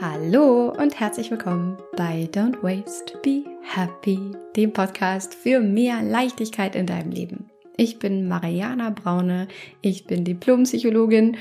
Hallo und herzlich willkommen bei Don't Waste, Be Happy, dem Podcast für mehr Leichtigkeit in deinem Leben. Ich bin Mariana Braune, ich bin Diplompsychologin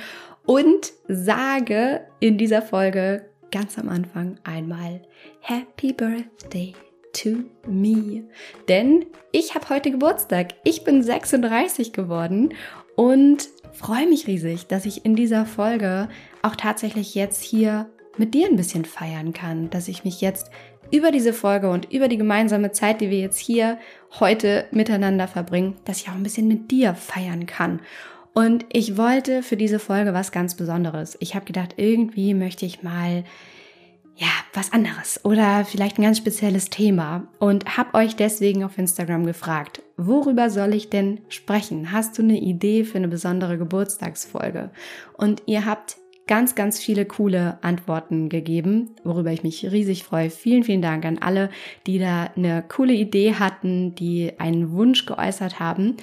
und sage in dieser Folge ganz am Anfang einmal Happy Birthday to me. Denn ich habe heute Geburtstag. Ich bin 36 geworden und freue mich riesig, dass ich in dieser Folge auch tatsächlich jetzt hier mit dir ein bisschen feiern kann, dass ich mich jetzt über diese Folge und über die gemeinsame Zeit, die wir jetzt hier heute miteinander verbringen, dass ich auch ein bisschen mit dir feiern kann. Und ich wollte für diese Folge was ganz Besonderes. Ich habe gedacht, irgendwie möchte ich mal ja, was anderes oder vielleicht ein ganz spezielles Thema und habe euch deswegen auf Instagram gefragt, worüber soll ich denn sprechen? Hast du eine Idee für eine besondere Geburtstagsfolge? Und ihr habt ganz, ganz viele coole Antworten gegeben, worüber ich mich riesig freue. Vielen, vielen Dank an alle, die da eine coole Idee hatten, die einen Wunsch geäußert haben.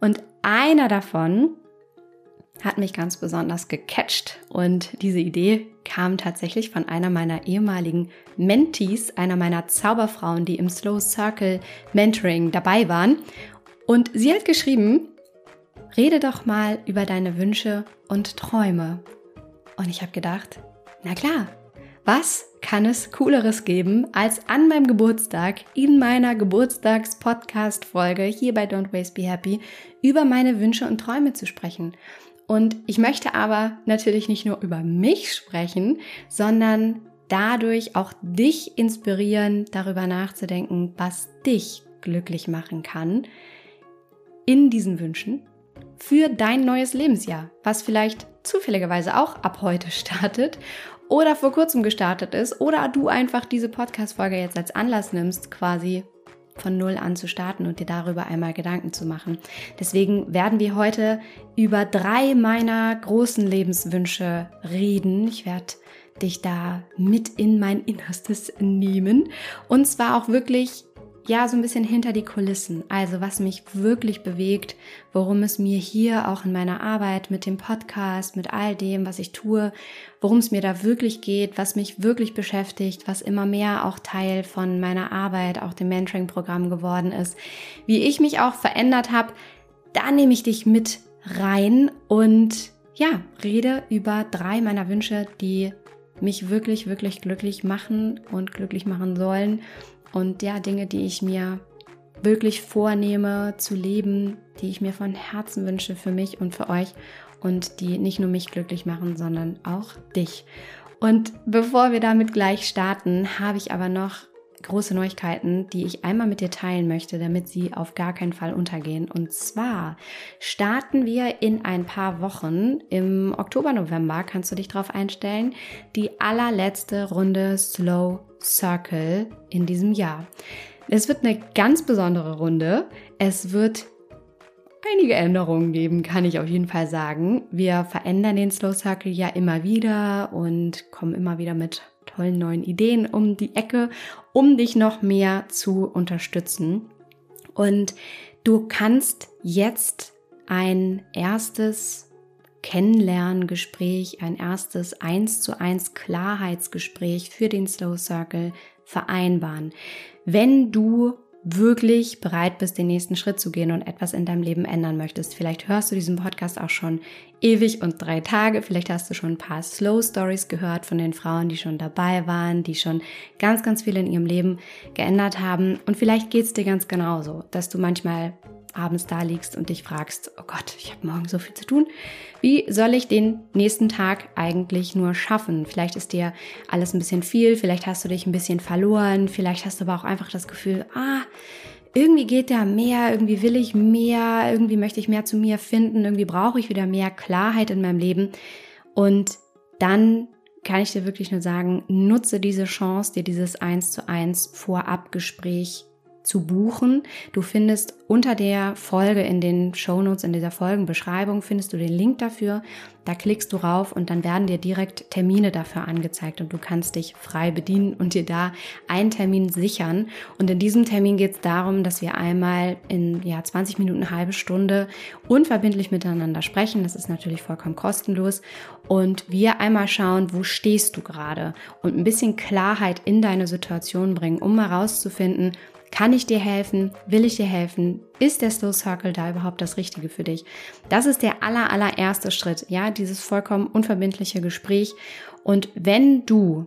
Und einer davon hat mich ganz besonders gecatcht und diese Idee kam tatsächlich von einer meiner ehemaligen Mentees, einer meiner Zauberfrauen, die im Slow Circle Mentoring dabei waren. Und sie hat geschrieben, rede doch mal über deine Wünsche und Träume. Und ich habe gedacht, na klar, was kann es Cooleres geben, als an meinem Geburtstag in meiner Geburtstags-Podcast-Folge hier bei Don't Waste Be Happy über meine Wünsche und Träume zu sprechen. Und ich möchte aber natürlich nicht nur über mich sprechen, sondern dadurch auch dich inspirieren, darüber nachzudenken, was dich glücklich machen kann in diesen Wünschen für dein neues Lebensjahr, was vielleicht zufälligerweise auch ab heute startet oder vor kurzem gestartet ist oder du einfach diese Podcast-Folge jetzt als Anlass nimmst, quasi von Null an zu starten und dir darüber einmal Gedanken zu machen. Deswegen werden wir heute über drei meiner großen Lebenswünsche reden. Ich werde dich da mit in mein Innerstes nehmen und zwar auch wirklich ja, so ein bisschen hinter die Kulissen. Also was mich wirklich bewegt, worum es mir hier auch in meiner Arbeit mit dem Podcast, mit all dem, was ich tue, worum es mir da wirklich geht, was mich wirklich beschäftigt, was immer mehr auch Teil von meiner Arbeit, auch dem Mentoring-Programm geworden ist, wie ich mich auch verändert habe, da nehme ich dich mit rein und ja, rede über drei meiner Wünsche, die mich wirklich, wirklich glücklich machen und glücklich machen sollen und ja, Dinge, die ich mir wirklich vornehme zu leben, die ich mir von Herzen wünsche für mich und für euch und die nicht nur mich glücklich machen, sondern auch dich. Und bevor wir damit gleich starten, habe ich aber noch große Neuigkeiten, die ich einmal mit dir teilen möchte, damit sie auf gar keinen Fall untergehen. Und zwar starten wir in ein paar Wochen im Oktober, November, kannst du dich darauf einstellen, die allerletzte Runde Slow Circle in diesem Jahr. Es wird eine ganz besondere Runde. Es wird einige Änderungen geben, kann ich auf jeden Fall sagen. Wir verändern den Slow Circle ja immer wieder und kommen immer wieder mit tollen neuen Ideen um die Ecke, um dich noch mehr zu unterstützen. Und du kannst jetzt ein erstes Kennenlerngespräch, ein erstes eins zu eins Klarheitsgespräch für den Slow Circle vereinbaren. Wenn du wirklich bereit bist, den nächsten Schritt zu gehen und etwas in deinem Leben ändern möchtest. Vielleicht hörst du diesen Podcast auch schon ewig und drei Tage. Vielleicht hast du schon ein paar Slow Stories gehört von den Frauen, die schon dabei waren, die schon ganz, ganz viel in ihrem Leben geändert haben. Und vielleicht geht es dir ganz genauso, dass du manchmal abends da liegst und dich fragst, oh Gott, ich habe morgen so viel zu tun. Wie soll ich den nächsten Tag eigentlich nur schaffen? Vielleicht ist dir alles ein bisschen viel, vielleicht hast du dich ein bisschen verloren, vielleicht hast du aber auch einfach das Gefühl, ah, irgendwie geht da mehr, irgendwie will ich mehr, irgendwie möchte ich mehr zu mir finden, irgendwie brauche ich wieder mehr Klarheit in meinem Leben. Und dann kann ich dir wirklich nur sagen, nutze diese Chance, dir dieses eins zu eins Vorabgespräch zu buchen. Du findest unter der Folge in den Shownotes, in dieser Folgenbeschreibung, findest du den Link dafür. Da klickst du rauf und dann werden dir direkt Termine dafür angezeigt und du kannst dich frei bedienen und dir da einen Termin sichern. Und in diesem Termin geht es darum, dass wir einmal in ja, 20 Minuten, eine halbe Stunde unverbindlich miteinander sprechen. Das ist natürlich vollkommen kostenlos. Und wir einmal schauen, wo stehst du gerade und ein bisschen Klarheit in deine Situation bringen, um mal rauszufinden, kann ich dir helfen? Will ich dir helfen? Ist der Slow Circle da überhaupt das Richtige für dich? Das ist der aller, allererste Schritt, ja, dieses vollkommen unverbindliche Gespräch. Und wenn du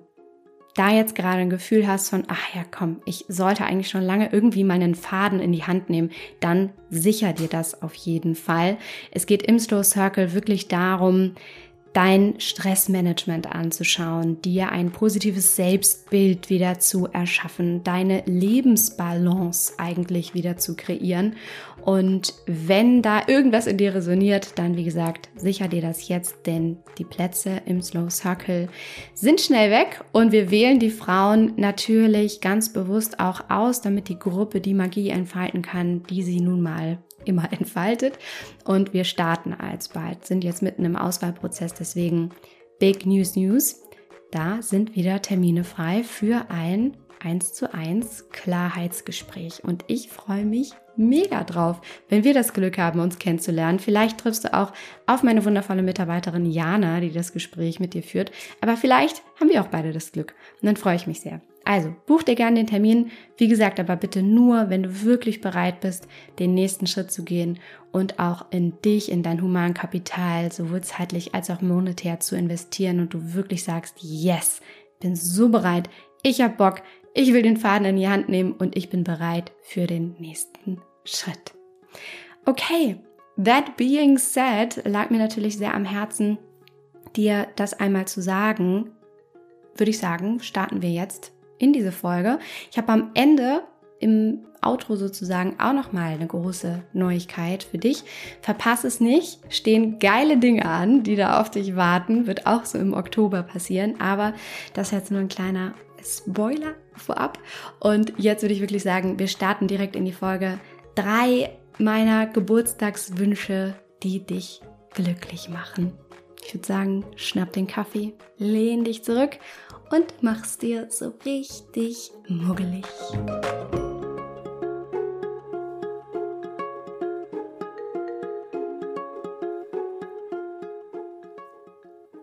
da jetzt gerade ein Gefühl hast von, ach ja, komm, ich sollte eigentlich schon lange irgendwie meinen Faden in die Hand nehmen, dann sicher dir das auf jeden Fall. Es geht im Slow Circle wirklich darum, dein Stressmanagement anzuschauen, dir ein positives Selbstbild wieder zu erschaffen, deine Lebensbalance eigentlich wieder zu kreieren. Und wenn da irgendwas in dir resoniert, dann wie gesagt, sicher dir das jetzt, denn die Plätze im Slow Circle sind schnell weg und wir wählen die Frauen natürlich ganz bewusst auch aus, damit die Gruppe die Magie entfalten kann, die sie nun mal immer entfaltet. Und wir starten alsbald, sind jetzt mitten im Auswahlprozess, deswegen Big News News. Da sind wieder Termine frei für ein 1 zu 1 Klarheitsgespräch. Und ich freue mich mega drauf, wenn wir das Glück haben, uns kennenzulernen. Vielleicht triffst du auch auf meine wundervolle Mitarbeiterin Jana, die das Gespräch mit dir führt. Aber vielleicht haben wir auch beide das Glück. Und dann freue ich mich sehr. Also, buch dir gerne den Termin. Wie gesagt, aber bitte nur, wenn du wirklich bereit bist, den nächsten Schritt zu gehen und auch in dich, in dein Humankapital, sowohl zeitlich als auch monetär zu investieren und du wirklich sagst, yes, bin so bereit, ich habe Bock, ich will den Faden in die Hand nehmen und ich bin bereit für den nächsten Schritt. Okay, that being said, lag mir natürlich sehr am Herzen, dir das einmal zu sagen. Würde ich sagen, starten wir jetzt in diese Folge. Ich habe am Ende im Outro sozusagen auch noch mal eine große Neuigkeit für dich. Verpass es nicht, stehen geile Dinge an, die da auf dich warten, wird auch so im Oktober passieren, aber das ist jetzt nur ein kleiner Spoiler vorab und jetzt würde ich wirklich sagen, wir starten direkt in die Folge. Drei meiner Geburtstagswünsche, die dich glücklich machen. Ich würde sagen, schnapp den Kaffee, lehn dich zurück und mach's dir so richtig muggelig.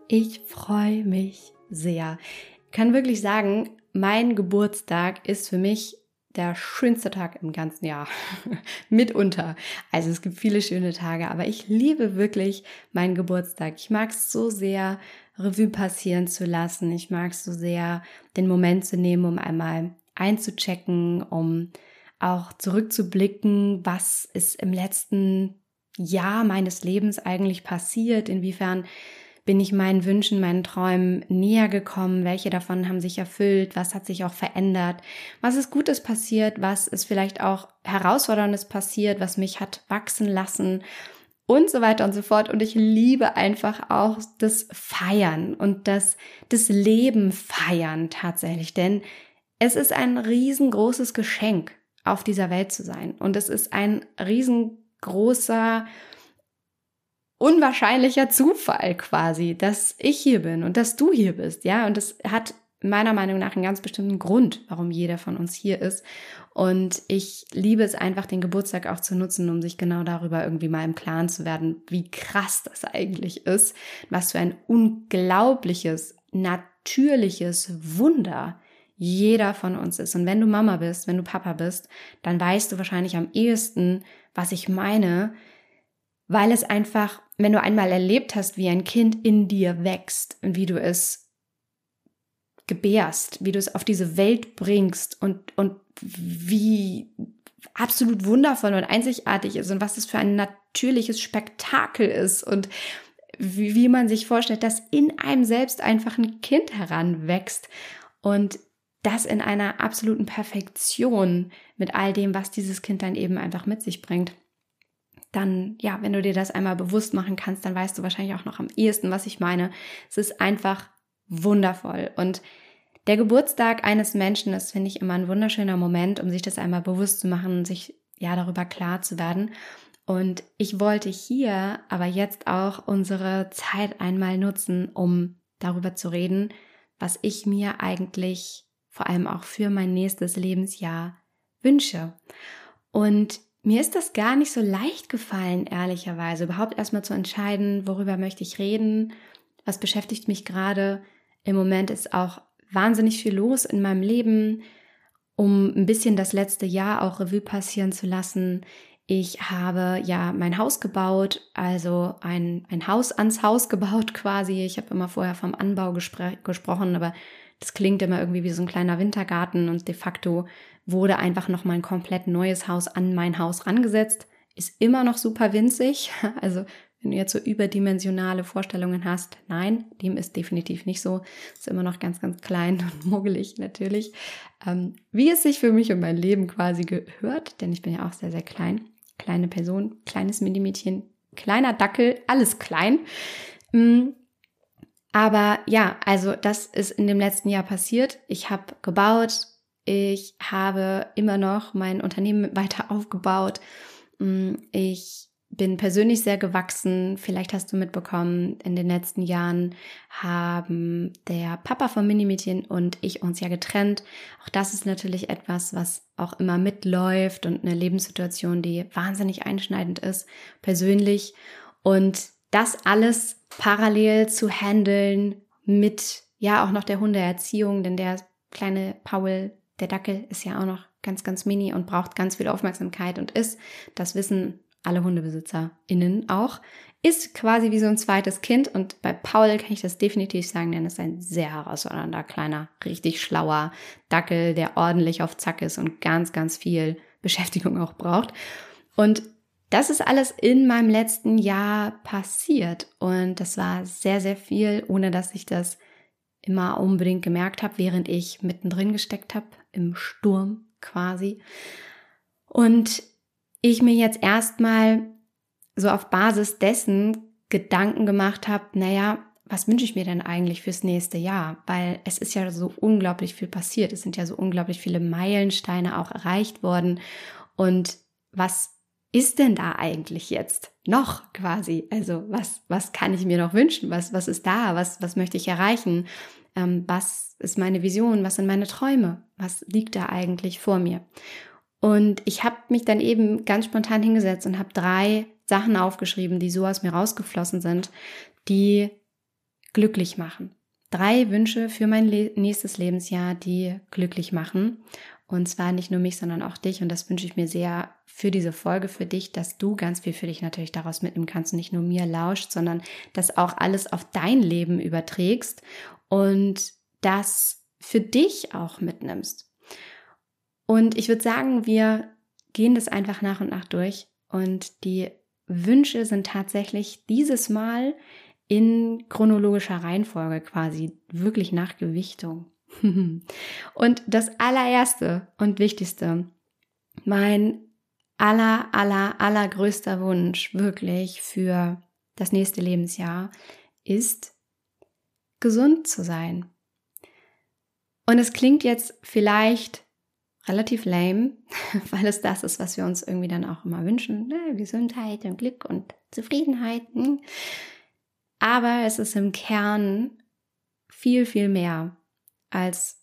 Ich freue mich sehr. Ich kann wirklich sagen, mein Geburtstag ist für mich der schönste Tag im ganzen Jahr. Mitunter. Also es gibt viele schöne Tage, aber ich liebe wirklich meinen Geburtstag. Ich mag es so sehr, Revue passieren zu lassen. Ich mag es so sehr, den Moment zu nehmen, um einmal einzuchecken, um auch zurückzublicken, was ist im letzten Jahr meines Lebens eigentlich passiert, inwiefern bin ich meinen Wünschen, meinen Träumen näher gekommen? Welche davon haben sich erfüllt? Was hat sich auch verändert? Was ist Gutes passiert? Was ist vielleicht auch Herausforderndes passiert, was mich hat wachsen lassen? Und so weiter und so fort. Und ich liebe einfach auch das Feiern und das, das Leben feiern tatsächlich. Denn es ist ein riesengroßes Geschenk, auf dieser Welt zu sein. Und es ist ein riesengroßer unwahrscheinlicher Zufall quasi, dass ich hier bin und dass du hier bist, ja. Und das hat meiner Meinung nach einen ganz bestimmten Grund, warum jeder von uns hier ist. Und ich liebe es einfach, den Geburtstag auch zu nutzen, um sich genau darüber irgendwie mal im Klaren zu werden, wie krass das eigentlich ist, was für ein unglaubliches, natürliches Wunder jeder von uns ist. Und wenn du Mama bist, wenn du Papa bist, dann weißt du wahrscheinlich am ehesten, was ich meine, weil es einfach, wenn du einmal erlebt hast, wie ein Kind in dir wächst und wie du es gebärst, wie du es auf diese Welt bringst und, und wie absolut wundervoll und einzigartig ist und was es für ein natürliches Spektakel ist und wie, wie man sich vorstellt, dass in einem selbst einfach ein Kind heranwächst und das in einer absoluten Perfektion mit all dem, was dieses Kind dann eben einfach mit sich bringt dann, ja, wenn du dir das einmal bewusst machen kannst, dann weißt du wahrscheinlich auch noch am ehesten, was ich meine. Es ist einfach wundervoll. Und Der Geburtstag eines Menschen ist, finde ich, immer ein wunderschöner Moment, um sich das einmal bewusst zu machen sich ja darüber klar zu werden. Und ich wollte hier aber jetzt auch unsere Zeit einmal nutzen, um darüber zu reden, was ich mir eigentlich vor allem auch für mein nächstes Lebensjahr wünsche. Und mir ist das gar nicht so leicht gefallen, ehrlicherweise, überhaupt erstmal zu entscheiden, worüber möchte ich reden, was beschäftigt mich gerade. Im Moment ist auch wahnsinnig viel los in meinem Leben, um ein bisschen das letzte Jahr auch Revue passieren zu lassen. Ich habe ja mein Haus gebaut, also ein, ein Haus ans Haus gebaut quasi. Ich habe immer vorher vom Anbau gesprochen, aber das klingt immer irgendwie wie so ein kleiner Wintergarten und de facto wurde einfach noch mal ein komplett neues Haus an mein Haus rangesetzt. Ist immer noch super winzig. Also wenn du jetzt so überdimensionale Vorstellungen hast, nein, dem ist definitiv nicht so. Ist immer noch ganz, ganz klein und muggelig natürlich. Ähm, wie es sich für mich und mein Leben quasi gehört, denn ich bin ja auch sehr, sehr klein kleine Person, kleines Minimädchen, kleiner Dackel, alles klein. Mm, aber ja, also das ist in dem letzten Jahr passiert. Ich habe gebaut, ich habe immer noch mein Unternehmen weiter aufgebaut. Mm, ich bin persönlich sehr gewachsen. Vielleicht hast du mitbekommen, in den letzten Jahren haben der Papa von Minimädchen und ich uns ja getrennt. Auch das ist natürlich etwas, was auch immer mitläuft und eine Lebenssituation, die wahnsinnig einschneidend ist, persönlich. Und das alles parallel zu handeln mit, ja, auch noch der Hundeerziehung, denn der kleine Paul, der Dackel, ist ja auch noch ganz, ganz mini und braucht ganz viel Aufmerksamkeit und ist, das wissen alle HundebesitzerInnen auch, ist quasi wie so ein zweites Kind. Und bei Paul kann ich das definitiv sagen, denn er ist ein sehr herausfordernder, kleiner, richtig schlauer Dackel, der ordentlich auf Zack ist und ganz, ganz viel Beschäftigung auch braucht. Und das ist alles in meinem letzten Jahr passiert. Und das war sehr, sehr viel, ohne dass ich das immer unbedingt gemerkt habe, während ich mittendrin gesteckt habe, im Sturm quasi. Und ich mir jetzt erstmal so auf Basis dessen Gedanken gemacht habe, naja, was wünsche ich mir denn eigentlich fürs nächste Jahr? Weil es ist ja so unglaublich viel passiert. Es sind ja so unglaublich viele Meilensteine auch erreicht worden. Und was ist denn da eigentlich jetzt noch quasi? Also was, was kann ich mir noch wünschen? Was, was ist da? Was, was möchte ich erreichen? Ähm, was ist meine Vision? Was sind meine Träume? Was liegt da eigentlich vor mir? Und ich habe mich dann eben ganz spontan hingesetzt und habe drei Sachen aufgeschrieben, die so aus mir rausgeflossen sind, die glücklich machen. Drei Wünsche für mein Le nächstes Lebensjahr, die glücklich machen. Und zwar nicht nur mich, sondern auch dich. Und das wünsche ich mir sehr für diese Folge, für dich, dass du ganz viel für dich natürlich daraus mitnehmen kannst und nicht nur mir lauscht, sondern das auch alles auf dein Leben überträgst und das für dich auch mitnimmst. Und ich würde sagen, wir gehen das einfach nach und nach durch. Und die Wünsche sind tatsächlich dieses Mal in chronologischer Reihenfolge quasi, wirklich nach Gewichtung. und das allererste und wichtigste, mein aller, aller, allergrößter Wunsch wirklich für das nächste Lebensjahr ist, gesund zu sein. Und es klingt jetzt vielleicht relativ lame, weil es das ist, was wir uns irgendwie dann auch immer wünschen. Ne? Gesundheit und Glück und Zufriedenheit. Hm? Aber es ist im Kern viel, viel mehr als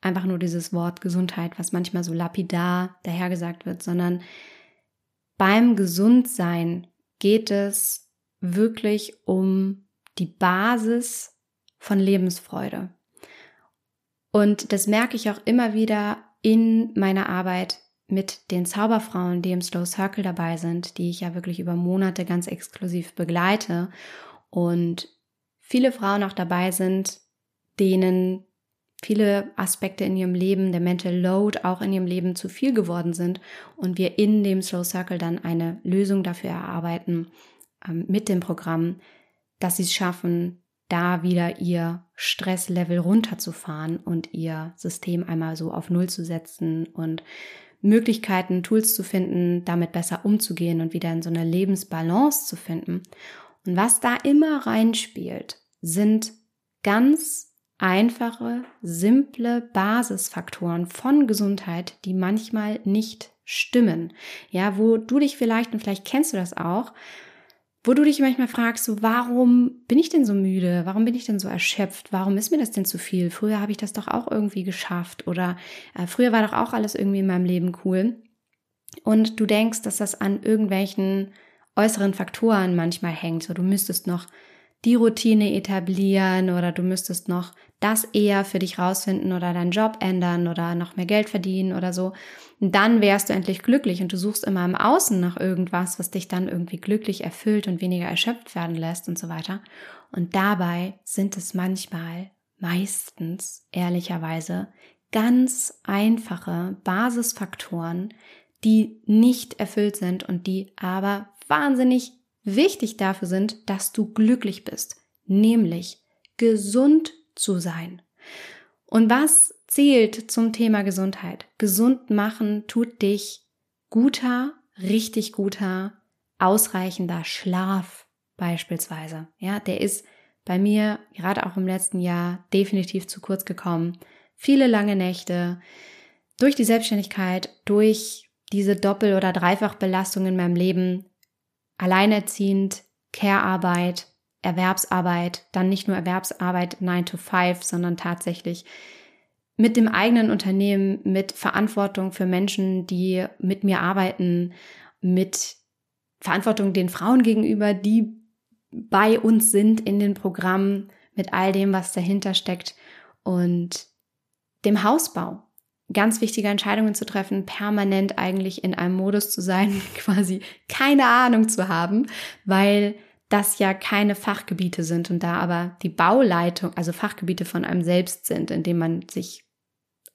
einfach nur dieses Wort Gesundheit, was manchmal so lapidar dahergesagt wird, sondern beim Gesundsein geht es wirklich um die Basis von Lebensfreude. Und das merke ich auch immer wieder in meiner Arbeit mit den Zauberfrauen, die im Slow Circle dabei sind, die ich ja wirklich über Monate ganz exklusiv begleite und viele Frauen auch dabei sind, denen viele Aspekte in ihrem Leben, der Mental Load auch in ihrem Leben zu viel geworden sind und wir in dem Slow Circle dann eine Lösung dafür erarbeiten ähm, mit dem Programm, dass sie es schaffen, da wieder ihr Stresslevel runterzufahren und ihr System einmal so auf Null zu setzen und Möglichkeiten, Tools zu finden, damit besser umzugehen und wieder in so eine Lebensbalance zu finden. Und was da immer reinspielt, sind ganz einfache, simple Basisfaktoren von Gesundheit, die manchmal nicht stimmen. Ja, wo du dich vielleicht, und vielleicht kennst du das auch, wo du dich manchmal fragst, so, warum bin ich denn so müde? Warum bin ich denn so erschöpft? Warum ist mir das denn zu viel? Früher habe ich das doch auch irgendwie geschafft oder äh, früher war doch auch alles irgendwie in meinem Leben cool. Und du denkst, dass das an irgendwelchen äußeren Faktoren manchmal hängt. So, du müsstest noch die Routine etablieren oder du müsstest noch das eher für dich rausfinden oder deinen Job ändern oder noch mehr Geld verdienen oder so. Dann wärst du endlich glücklich und du suchst immer im Außen nach irgendwas, was dich dann irgendwie glücklich erfüllt und weniger erschöpft werden lässt und so weiter. Und dabei sind es manchmal, meistens, ehrlicherweise, ganz einfache Basisfaktoren, die nicht erfüllt sind und die aber wahnsinnig wichtig dafür sind, dass du glücklich bist, nämlich gesund zu sein. Und was zählt zum Thema Gesundheit? Gesund machen tut dich guter, richtig guter, ausreichender Schlaf beispielsweise. Ja, der ist bei mir gerade auch im letzten Jahr definitiv zu kurz gekommen. Viele lange Nächte durch die Selbstständigkeit, durch diese Doppel- oder Dreifachbelastung in meinem Leben alleinerziehend, Care-Arbeit, Erwerbsarbeit, dann nicht nur Erwerbsarbeit 9 to 5, sondern tatsächlich mit dem eigenen Unternehmen, mit Verantwortung für Menschen, die mit mir arbeiten, mit Verantwortung den Frauen gegenüber, die bei uns sind in den Programmen, mit all dem, was dahinter steckt und dem Hausbau ganz wichtige Entscheidungen zu treffen, permanent eigentlich in einem Modus zu sein, quasi keine Ahnung zu haben, weil das ja keine Fachgebiete sind und da aber die Bauleitung, also Fachgebiete von einem selbst sind, in dem man sich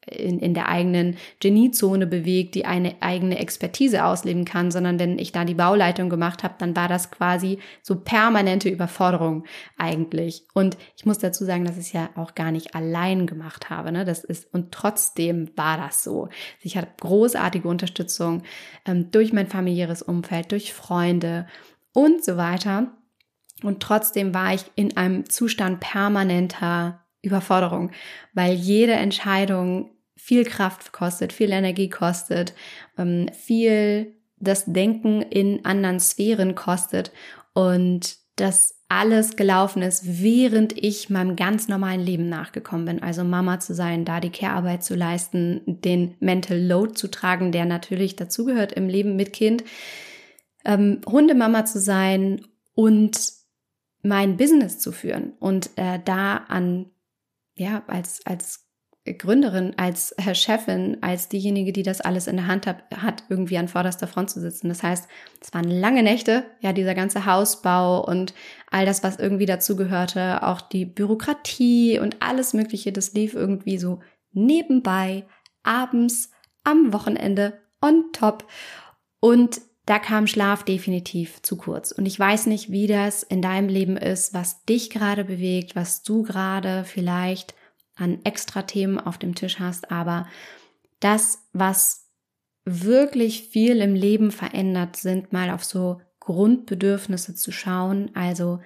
in, in der eigenen Geniezone bewegt, die eine eigene Expertise ausleben kann, sondern wenn ich da die Bauleitung gemacht habe, dann war das quasi so permanente Überforderung eigentlich. Und ich muss dazu sagen, dass ich es ja auch gar nicht allein gemacht habe. Ne? Das ist und trotzdem war das so. Ich hatte großartige Unterstützung ähm, durch mein familiäres Umfeld, durch Freunde und so weiter. Und trotzdem war ich in einem Zustand permanenter Überforderung, weil jede Entscheidung viel Kraft kostet, viel Energie kostet, ähm, viel das Denken in anderen Sphären kostet und das alles gelaufen ist, während ich meinem ganz normalen Leben nachgekommen bin. Also Mama zu sein, da die Care-Arbeit zu leisten, den Mental Load zu tragen, der natürlich dazugehört im Leben mit Kind, ähm, Hundemama zu sein und mein Business zu führen und äh, da an ja als als Gründerin, als Chefin, als diejenige, die das alles in der Hand hat, hat, irgendwie an vorderster Front zu sitzen. Das heißt, es waren lange Nächte, ja, dieser ganze Hausbau und all das, was irgendwie dazu gehörte, auch die Bürokratie und alles Mögliche, das lief irgendwie so nebenbei, abends, am Wochenende, on top. Und da kam Schlaf definitiv zu kurz. Und ich weiß nicht, wie das in deinem Leben ist, was dich gerade bewegt, was du gerade vielleicht an extra Themen auf dem Tisch hast, aber das, was wirklich viel im Leben verändert, sind mal auf so Grundbedürfnisse zu schauen. Also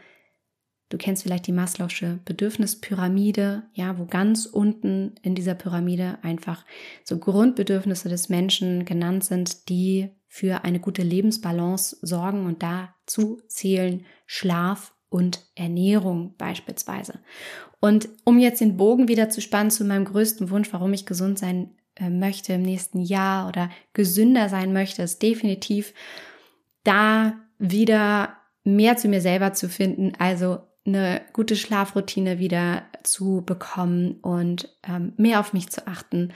du kennst vielleicht die Maslow'sche Bedürfnispyramide, ja, wo ganz unten in dieser Pyramide einfach so Grundbedürfnisse des Menschen genannt sind, die für eine gute Lebensbalance sorgen und dazu zählen Schlaf und Ernährung beispielsweise. Und um jetzt den Bogen wieder zu spannen zu meinem größten Wunsch, warum ich gesund sein äh, möchte im nächsten Jahr oder gesünder sein möchte, ist definitiv da wieder mehr zu mir selber zu finden, also eine gute Schlafroutine wieder zu bekommen und ähm, mehr auf mich zu achten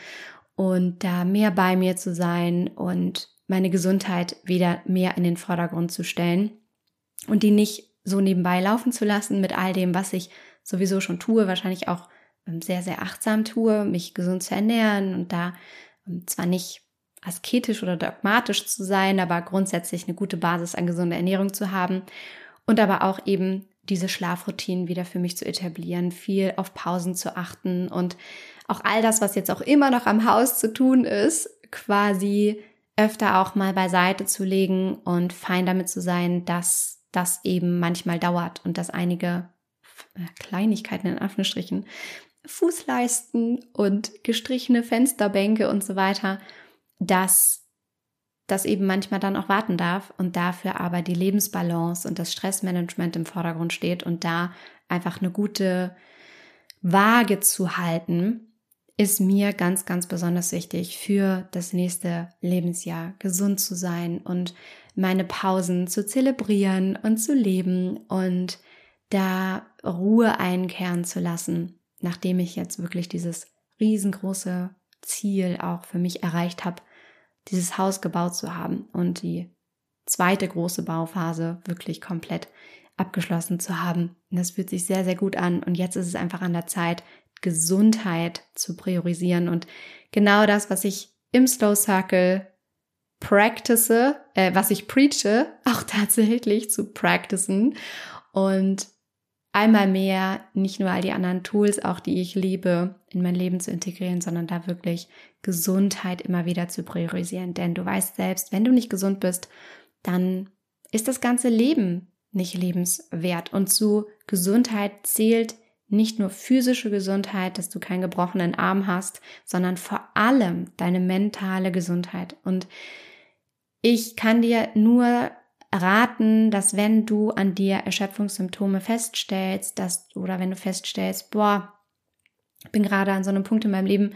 und da mehr bei mir zu sein und meine Gesundheit wieder mehr in den Vordergrund zu stellen und die nicht so nebenbei laufen zu lassen mit all dem, was ich sowieso schon tue, wahrscheinlich auch ähm, sehr, sehr achtsam tue, mich gesund zu ernähren und da ähm, zwar nicht asketisch oder dogmatisch zu sein, aber grundsätzlich eine gute Basis an gesunder Ernährung zu haben und aber auch eben diese Schlafroutinen wieder für mich zu etablieren, viel auf Pausen zu achten und auch all das, was jetzt auch immer noch am Haus zu tun ist, quasi öfter auch mal beiseite zu legen und fein damit zu sein, dass das eben manchmal dauert und dass einige äh, Kleinigkeiten in Anführungsstrichen Fußleisten und gestrichene Fensterbänke und so weiter, dass das eben manchmal dann auch warten darf und dafür aber die Lebensbalance und das Stressmanagement im Vordergrund steht und da einfach eine gute Waage zu halten, ist mir ganz, ganz besonders wichtig für das nächste Lebensjahr, gesund zu sein und meine Pausen zu zelebrieren und zu leben und da Ruhe einkehren zu lassen, nachdem ich jetzt wirklich dieses riesengroße Ziel auch für mich erreicht habe, dieses Haus gebaut zu haben und die zweite große Bauphase wirklich komplett abgeschlossen zu haben. Und das fühlt sich sehr, sehr gut an. Und jetzt ist es einfach an der Zeit, Gesundheit zu priorisieren. Und genau das, was ich im Slow Circle practice, äh, was ich preache, auch tatsächlich zu practicen. Und einmal mehr nicht nur all die anderen Tools, auch die ich liebe, in mein Leben zu integrieren, sondern da wirklich Gesundheit immer wieder zu priorisieren. Denn du weißt selbst, wenn du nicht gesund bist, dann ist das ganze Leben nicht lebenswert. Und zu Gesundheit zählt nicht nur physische Gesundheit, dass du keinen gebrochenen Arm hast, sondern vor allem deine mentale Gesundheit. Und ich kann dir nur raten, dass wenn du an dir Erschöpfungssymptome feststellst, dass oder wenn du feststellst, boah, ich bin gerade an so einem Punkt in meinem Leben,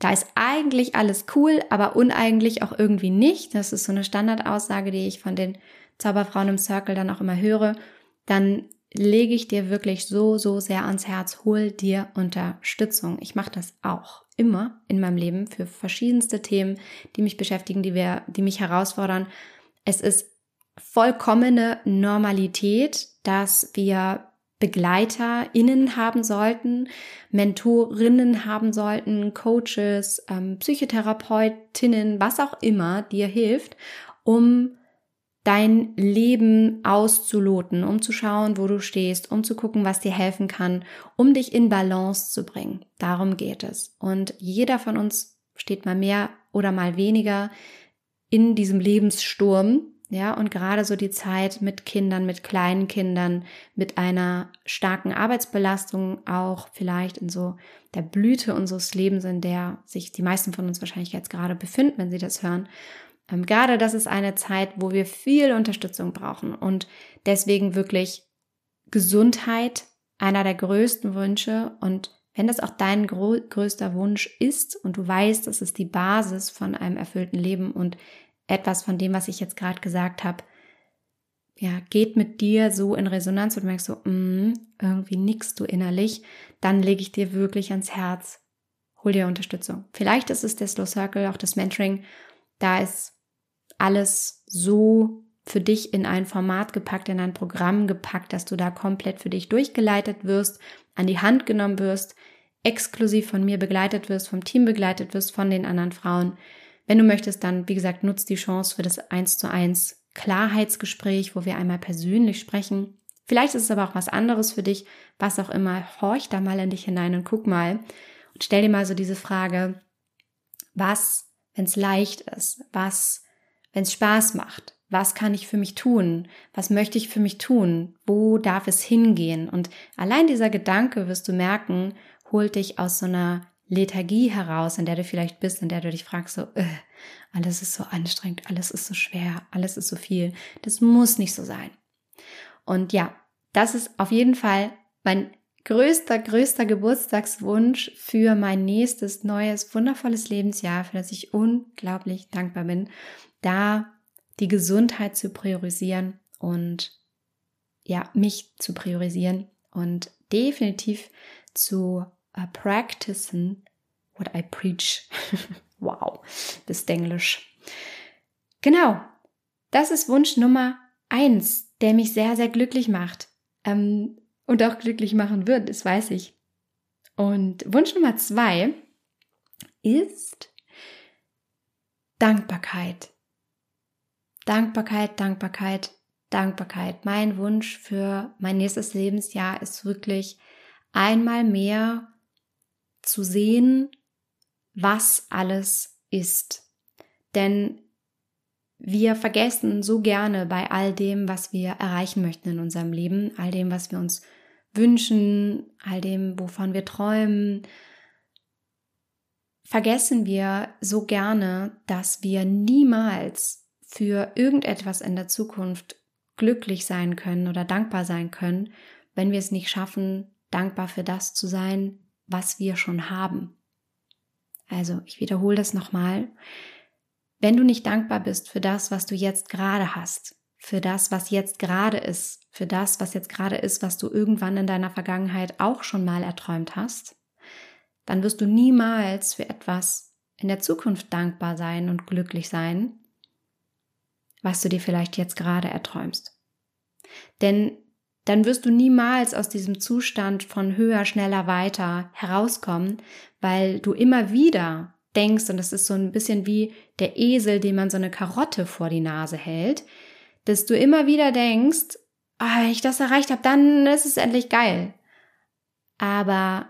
da ist eigentlich alles cool, aber uneigentlich auch irgendwie nicht. Das ist so eine Standardaussage, die ich von den Zauberfrauen im Circle dann auch immer höre. Dann lege ich dir wirklich so, so sehr ans Herz, hol dir Unterstützung. Ich mache das auch immer in meinem Leben für verschiedenste Themen, die mich beschäftigen, die wir, die mich herausfordern. Es ist vollkommene Normalität, dass wir BegleiterInnen haben sollten, Mentorinnen haben sollten, Coaches, ähm, Psychotherapeutinnen, was auch immer dir hilft, um dein Leben auszuloten, um zu schauen, wo du stehst, um zu gucken, was dir helfen kann, um dich in Balance zu bringen. Darum geht es. Und jeder von uns steht mal mehr oder mal weniger in diesem Lebenssturm, ja, und gerade so die Zeit mit Kindern, mit kleinen Kindern, mit einer starken Arbeitsbelastung auch vielleicht in so der Blüte unseres Lebens, in der sich die meisten von uns wahrscheinlich jetzt gerade befinden, wenn sie das hören. Ähm, gerade das ist eine Zeit, wo wir viel Unterstützung brauchen und deswegen wirklich Gesundheit einer der größten Wünsche und wenn das auch dein größter Wunsch ist und du weißt, das ist die Basis von einem erfüllten Leben und etwas von dem, was ich jetzt gerade gesagt habe, ja, geht mit dir so in Resonanz und merkst so, mm, irgendwie nickst du innerlich, dann lege ich dir wirklich ans Herz, hol dir Unterstützung. Vielleicht ist es der Slow Circle, auch das Mentoring, da ist alles so für dich in ein Format gepackt, in ein Programm gepackt, dass du da komplett für dich durchgeleitet wirst, an die Hand genommen wirst, exklusiv von mir begleitet wirst, vom Team begleitet wirst, von den anderen Frauen. Wenn du möchtest, dann, wie gesagt, nutzt die Chance für das 1 zu 1 Klarheitsgespräch, wo wir einmal persönlich sprechen. Vielleicht ist es aber auch was anderes für dich, was auch immer. Horch da mal in dich hinein und guck mal und stell dir mal so diese Frage, was, wenn es leicht ist, was, wenn es Spaß macht, was kann ich für mich tun? Was möchte ich für mich tun? Wo darf es hingehen? Und allein dieser Gedanke wirst du merken, holt dich aus so einer Lethargie heraus, in der du vielleicht bist, in der du dich fragst, so, äh, alles ist so anstrengend, alles ist so schwer, alles ist so viel. Das muss nicht so sein. Und ja, das ist auf jeden Fall mein größter, größter Geburtstagswunsch für mein nächstes, neues, wundervolles Lebensjahr, für das ich unglaublich dankbar bin, da die Gesundheit zu priorisieren und ja, mich zu priorisieren und definitiv zu uh, practicing what I preach. wow, das ist Englisch. Genau, das ist Wunsch Nummer eins, der mich sehr, sehr glücklich macht ähm, und auch glücklich machen wird, das weiß ich. Und Wunsch Nummer zwei ist Dankbarkeit. Dankbarkeit, Dankbarkeit, Dankbarkeit. Mein Wunsch für mein nächstes Lebensjahr ist wirklich einmal mehr zu sehen, was alles ist. Denn wir vergessen so gerne bei all dem, was wir erreichen möchten in unserem Leben, all dem, was wir uns Wünschen, all dem, wovon wir träumen, vergessen wir so gerne, dass wir niemals für irgendetwas in der Zukunft glücklich sein können oder dankbar sein können, wenn wir es nicht schaffen, dankbar für das zu sein, was wir schon haben. Also, ich wiederhole das nochmal. Wenn du nicht dankbar bist für das, was du jetzt gerade hast, für das, was jetzt gerade ist, für das, was jetzt gerade ist, was du irgendwann in deiner Vergangenheit auch schon mal erträumt hast, dann wirst du niemals für etwas in der Zukunft dankbar sein und glücklich sein, was du dir vielleicht jetzt gerade erträumst. Denn dann wirst du niemals aus diesem Zustand von höher, schneller, weiter herauskommen, weil du immer wieder denkst, und das ist so ein bisschen wie der Esel, dem man so eine Karotte vor die Nase hält, dass du immer wieder denkst, ah, wenn ich das erreicht habe, dann ist es endlich geil. Aber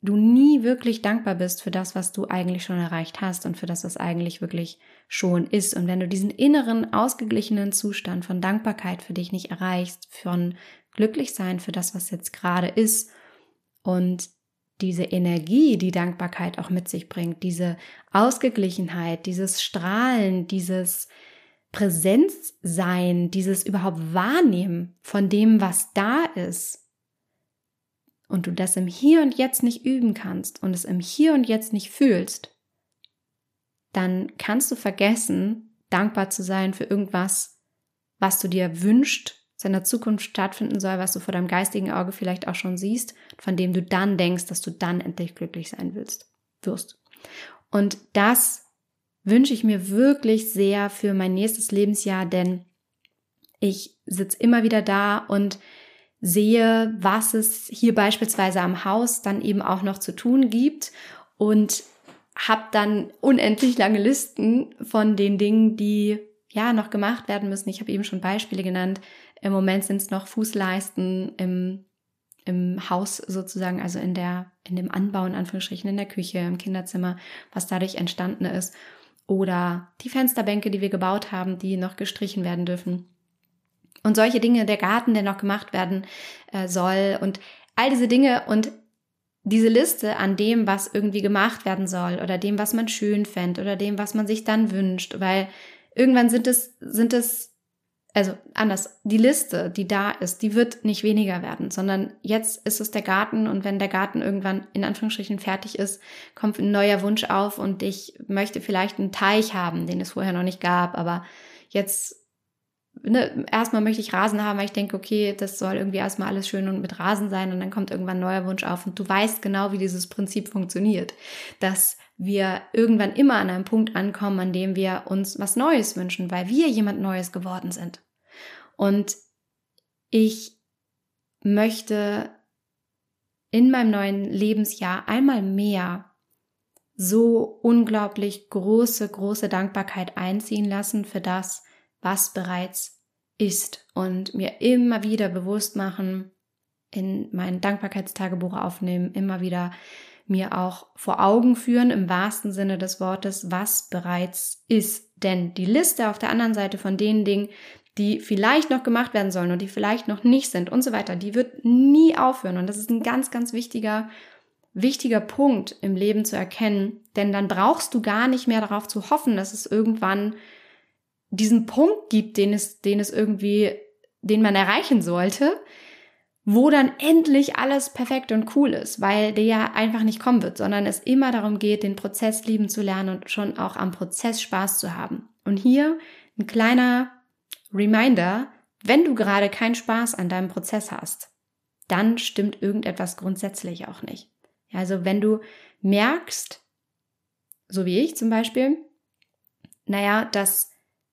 du nie wirklich dankbar bist für das, was du eigentlich schon erreicht hast und für das, was eigentlich wirklich schon ist. Und wenn du diesen inneren, ausgeglichenen Zustand von Dankbarkeit für dich nicht erreichst, von glücklich sein für das, was jetzt gerade ist und diese Energie, die Dankbarkeit auch mit sich bringt, diese Ausgeglichenheit, dieses Strahlen, dieses Präsenzsein, dieses überhaupt Wahrnehmen von dem, was da ist, und du das im Hier und Jetzt nicht üben kannst und es im Hier und Jetzt nicht fühlst, dann kannst du vergessen, dankbar zu sein für irgendwas, was du dir wünscht, seiner Zukunft stattfinden soll, was du vor deinem geistigen Auge vielleicht auch schon siehst, von dem du dann denkst, dass du dann endlich glücklich sein willst, wirst. Und das wünsche ich mir wirklich sehr für mein nächstes Lebensjahr, denn ich sitze immer wieder da und sehe, was es hier beispielsweise am Haus dann eben auch noch zu tun gibt und habe dann unendlich lange Listen von den Dingen, die ja noch gemacht werden müssen. Ich habe eben schon Beispiele genannt, im Moment sind es noch Fußleisten im, im Haus sozusagen, also in der, in dem Anbau, in Anführungsstrichen, in der Küche, im Kinderzimmer, was dadurch entstanden ist. Oder die Fensterbänke, die wir gebaut haben, die noch gestrichen werden dürfen. Und solche Dinge, der Garten, der noch gemacht werden äh, soll und all diese Dinge und diese Liste an dem, was irgendwie gemacht werden soll oder dem, was man schön fände oder dem, was man sich dann wünscht, weil irgendwann sind es, sind es also anders, die Liste, die da ist, die wird nicht weniger werden, sondern jetzt ist es der Garten und wenn der Garten irgendwann in Anführungsstrichen fertig ist, kommt ein neuer Wunsch auf und ich möchte vielleicht einen Teich haben, den es vorher noch nicht gab, aber jetzt Ne, erstmal möchte ich Rasen haben, weil ich denke, okay, das soll irgendwie erstmal alles schön und mit Rasen sein und dann kommt irgendwann ein neuer Wunsch auf und du weißt genau, wie dieses Prinzip funktioniert, dass wir irgendwann immer an einem Punkt ankommen, an dem wir uns was Neues wünschen, weil wir jemand Neues geworden sind. Und ich möchte in meinem neuen Lebensjahr einmal mehr so unglaublich große, große Dankbarkeit einziehen lassen für das, was bereits ist und mir immer wieder bewusst machen, in mein Dankbarkeitstagebuch aufnehmen, immer wieder mir auch vor Augen führen, im wahrsten Sinne des Wortes, was bereits ist. Denn die Liste auf der anderen Seite von den Dingen, die vielleicht noch gemacht werden sollen und die vielleicht noch nicht sind und so weiter, die wird nie aufhören. Und das ist ein ganz, ganz wichtiger, wichtiger Punkt im Leben zu erkennen. Denn dann brauchst du gar nicht mehr darauf zu hoffen, dass es irgendwann diesen Punkt gibt, den es, den es irgendwie, den man erreichen sollte, wo dann endlich alles perfekt und cool ist, weil der ja einfach nicht kommen wird, sondern es immer darum geht, den Prozess lieben zu lernen und schon auch am Prozess Spaß zu haben. Und hier ein kleiner Reminder, wenn du gerade keinen Spaß an deinem Prozess hast, dann stimmt irgendetwas grundsätzlich auch nicht. Also wenn du merkst, so wie ich zum Beispiel, naja, das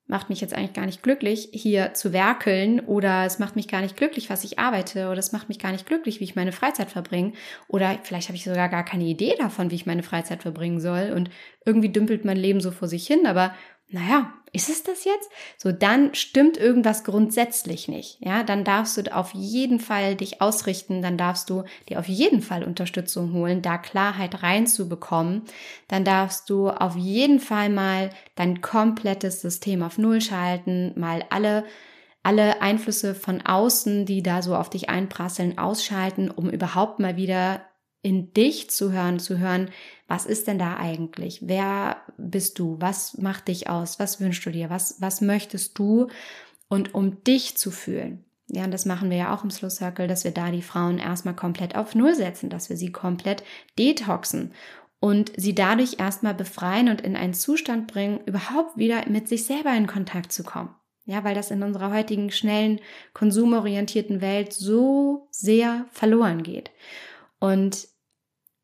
macht mich jetzt eigentlich gar nicht glücklich, hier zu werkeln oder es macht mich gar nicht glücklich, was ich arbeite oder es macht mich gar nicht glücklich, wie ich meine Freizeit verbringe. Oder vielleicht habe ich sogar gar keine Idee davon, wie ich meine Freizeit verbringen soll. Und irgendwie dümpelt mein Leben so vor sich hin, aber naja, ist es das jetzt? So, dann stimmt irgendwas grundsätzlich nicht. Ja, dann darfst du auf jeden Fall dich ausrichten, dann darfst du dir auf jeden Fall Unterstützung holen, da Klarheit reinzubekommen. Dann darfst du auf jeden Fall mal dein komplettes System auf Null schalten, mal alle alle Einflüsse von außen, die da so auf dich einprasseln, ausschalten, um überhaupt mal wieder in dich zu hören, zu hören, was ist denn da eigentlich? Wer bist du? Was macht dich aus? Was wünschst du dir? Was, was möchtest du? Und um dich zu fühlen. Ja, und das machen wir ja auch im Slow Circle, dass wir da die Frauen erstmal komplett auf Null setzen, dass wir sie komplett detoxen und sie dadurch erstmal befreien und in einen Zustand bringen, überhaupt wieder mit sich selber in Kontakt zu kommen. Ja, weil das in unserer heutigen schnellen, konsumorientierten Welt so sehr verloren geht. Und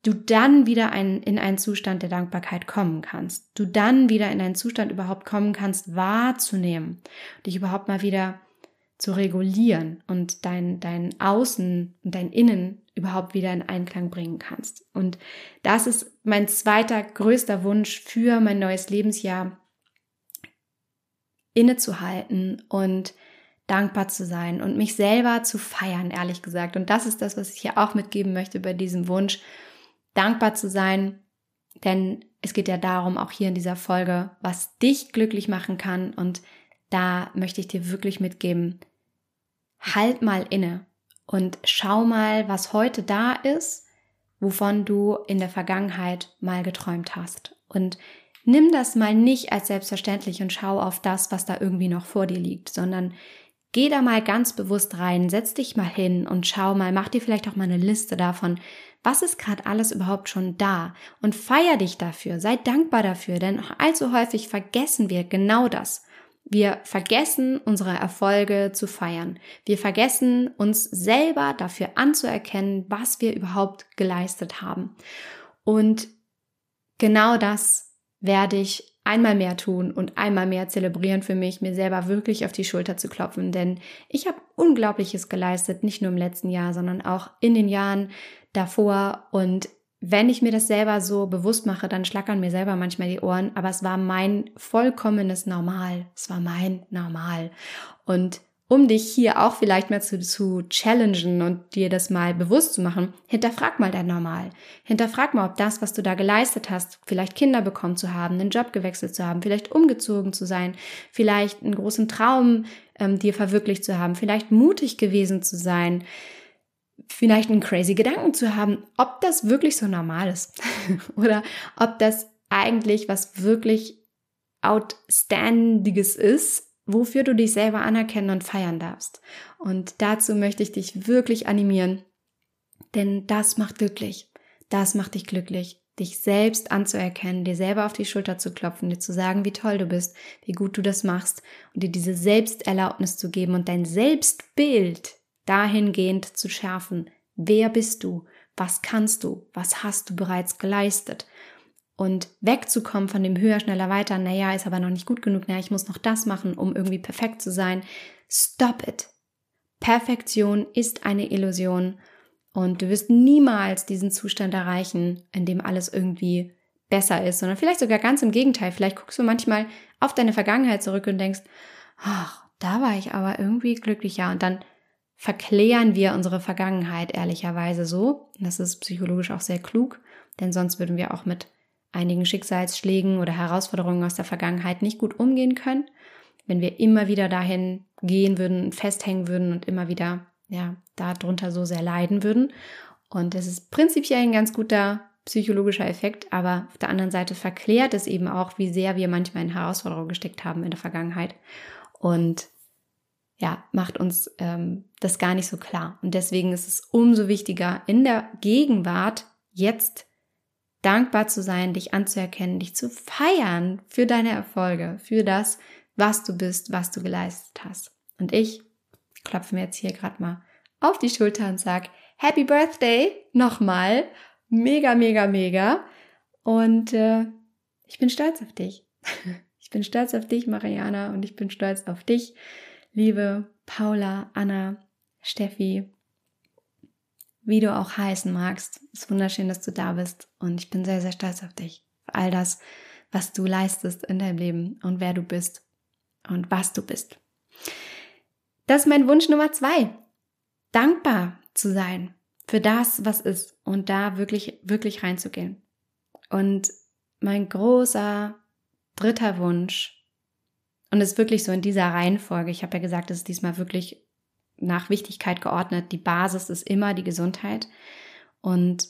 du dann wieder ein, in einen Zustand der Dankbarkeit kommen kannst. Du dann wieder in einen Zustand überhaupt kommen kannst, wahrzunehmen, dich überhaupt mal wieder zu regulieren und dein, dein Außen und dein Innen überhaupt wieder in Einklang bringen kannst. Und das ist mein zweiter größter Wunsch für mein neues Lebensjahr, innezuhalten und dankbar zu sein und mich selber zu feiern, ehrlich gesagt. Und das ist das, was ich hier auch mitgeben möchte bei diesem Wunsch, dankbar zu sein, denn es geht ja darum, auch hier in dieser Folge, was dich glücklich machen kann. Und da möchte ich dir wirklich mitgeben, halt mal inne und schau mal, was heute da ist, wovon du in der Vergangenheit mal geträumt hast. Und nimm das mal nicht als selbstverständlich und schau auf das, was da irgendwie noch vor dir liegt, sondern geh da mal ganz bewusst rein, setz dich mal hin und schau mal, mach dir vielleicht auch mal eine Liste davon, was ist gerade alles überhaupt schon da und feier dich dafür, sei dankbar dafür, denn allzu häufig vergessen wir genau das. Wir vergessen unsere Erfolge zu feiern. Wir vergessen uns selber dafür anzuerkennen, was wir überhaupt geleistet haben. Und genau das werde ich einmal mehr tun und einmal mehr zelebrieren für mich, mir selber wirklich auf die Schulter zu klopfen. Denn ich habe Unglaubliches geleistet, nicht nur im letzten Jahr, sondern auch in den Jahren davor. Und wenn ich mir das selber so bewusst mache, dann schlackern mir selber manchmal die Ohren, aber es war mein vollkommenes Normal. Es war mein Normal. Und um dich hier auch vielleicht mal zu, zu challengen und dir das mal bewusst zu machen, hinterfrag mal dein Normal. Hinterfrag mal, ob das, was du da geleistet hast, vielleicht Kinder bekommen zu haben, einen Job gewechselt zu haben, vielleicht umgezogen zu sein, vielleicht einen großen Traum ähm, dir verwirklicht zu haben, vielleicht mutig gewesen zu sein, vielleicht einen crazy Gedanken zu haben, ob das wirklich so normal ist oder ob das eigentlich was wirklich Outstandiges ist, wofür du dich selber anerkennen und feiern darfst. Und dazu möchte ich dich wirklich animieren, denn das macht glücklich. Das macht dich glücklich, dich selbst anzuerkennen, dir selber auf die Schulter zu klopfen, dir zu sagen, wie toll du bist, wie gut du das machst und dir diese Selbsterlaubnis zu geben und dein Selbstbild dahingehend zu schärfen. Wer bist du? Was kannst du? Was hast du bereits geleistet? Und wegzukommen von dem höher, schneller, weiter, naja, ist aber noch nicht gut genug, naja, ich muss noch das machen, um irgendwie perfekt zu sein. Stop it. Perfektion ist eine Illusion und du wirst niemals diesen Zustand erreichen, in dem alles irgendwie besser ist, sondern vielleicht sogar ganz im Gegenteil. Vielleicht guckst du manchmal auf deine Vergangenheit zurück und denkst, ach, da war ich aber irgendwie glücklicher und dann verklären wir unsere Vergangenheit ehrlicherweise so. Das ist psychologisch auch sehr klug, denn sonst würden wir auch mit einigen Schicksalsschlägen oder Herausforderungen aus der Vergangenheit nicht gut umgehen können. Wenn wir immer wieder dahin gehen würden, festhängen würden und immer wieder, ja, darunter so sehr leiden würden. Und das ist prinzipiell ein ganz guter psychologischer Effekt, aber auf der anderen Seite verklärt es eben auch, wie sehr wir manchmal in Herausforderungen gesteckt haben in der Vergangenheit. Und ja, macht uns ähm, das gar nicht so klar. Und deswegen ist es umso wichtiger, in der Gegenwart jetzt dankbar zu sein, dich anzuerkennen, dich zu feiern für deine Erfolge, für das, was du bist, was du geleistet hast. Und ich klopfe mir jetzt hier gerade mal auf die Schulter und sag Happy Birthday nochmal. Mega, mega, mega. Und äh, ich bin stolz auf dich. Ich bin stolz auf dich, Mariana, und ich bin stolz auf dich, liebe Paula, Anna, Steffi, wie du auch heißen magst. Es ist wunderschön, dass du da bist und ich bin sehr, sehr stolz auf dich. Für all das, was du leistest in deinem Leben und wer du bist und was du bist. Das ist mein Wunsch Nummer zwei. Dankbar zu sein für das, was ist und da wirklich, wirklich reinzugehen. Und mein großer dritter Wunsch Und es ist wirklich so in dieser Reihenfolge. Ich habe ja gesagt, es ist diesmal wirklich nach Wichtigkeit geordnet. Die Basis ist immer die Gesundheit. Und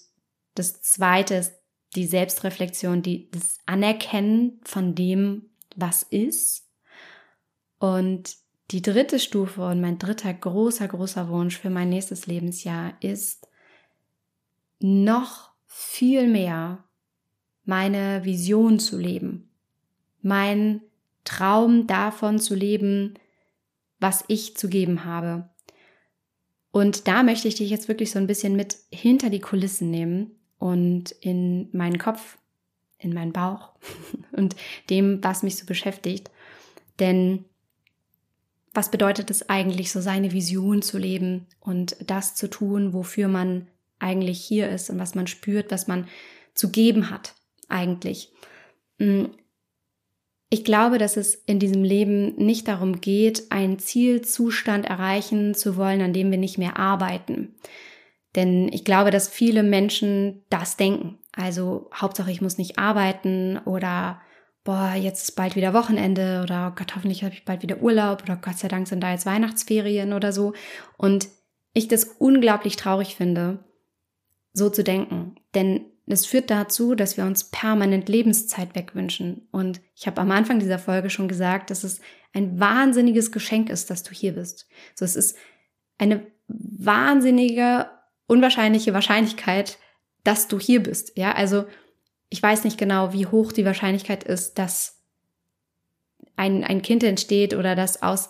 das zweite ist die Selbstreflexion, die, das Anerkennen von dem, was ist. Und die dritte Stufe und mein dritter großer, großer Wunsch für mein nächstes Lebensjahr ist, noch viel mehr meine Vision zu leben, mein Traum davon zu leben, was ich zu geben habe. Und da möchte ich dich jetzt wirklich so ein bisschen mit hinter die Kulissen nehmen und in meinen Kopf, in meinen Bauch und dem, was mich so beschäftigt. Denn was bedeutet es eigentlich, so seine Vision zu leben und das zu tun, wofür man eigentlich hier ist und was man spürt, was man zu geben hat eigentlich. Ich glaube, dass es in diesem Leben nicht darum geht, einen Zielzustand erreichen zu wollen, an dem wir nicht mehr arbeiten. Denn ich glaube, dass viele Menschen das denken. Also Hauptsache, ich muss nicht arbeiten oder boah, jetzt ist bald wieder Wochenende oder oh Gott, hoffentlich habe ich bald wieder Urlaub oder Gott sei Dank sind da jetzt Weihnachtsferien oder so. Und ich das unglaublich traurig finde, so zu denken. Denn es führt dazu, dass wir uns permanent Lebenszeit wegwünschen. Und ich habe am Anfang dieser Folge schon gesagt, dass es ein wahnsinniges Geschenk ist, dass du hier bist. So, es ist eine wahnsinnige, unwahrscheinliche Wahrscheinlichkeit, dass du hier bist. Ja, also ich weiß nicht genau, wie hoch die Wahrscheinlichkeit ist, dass ein, ein Kind entsteht oder das aus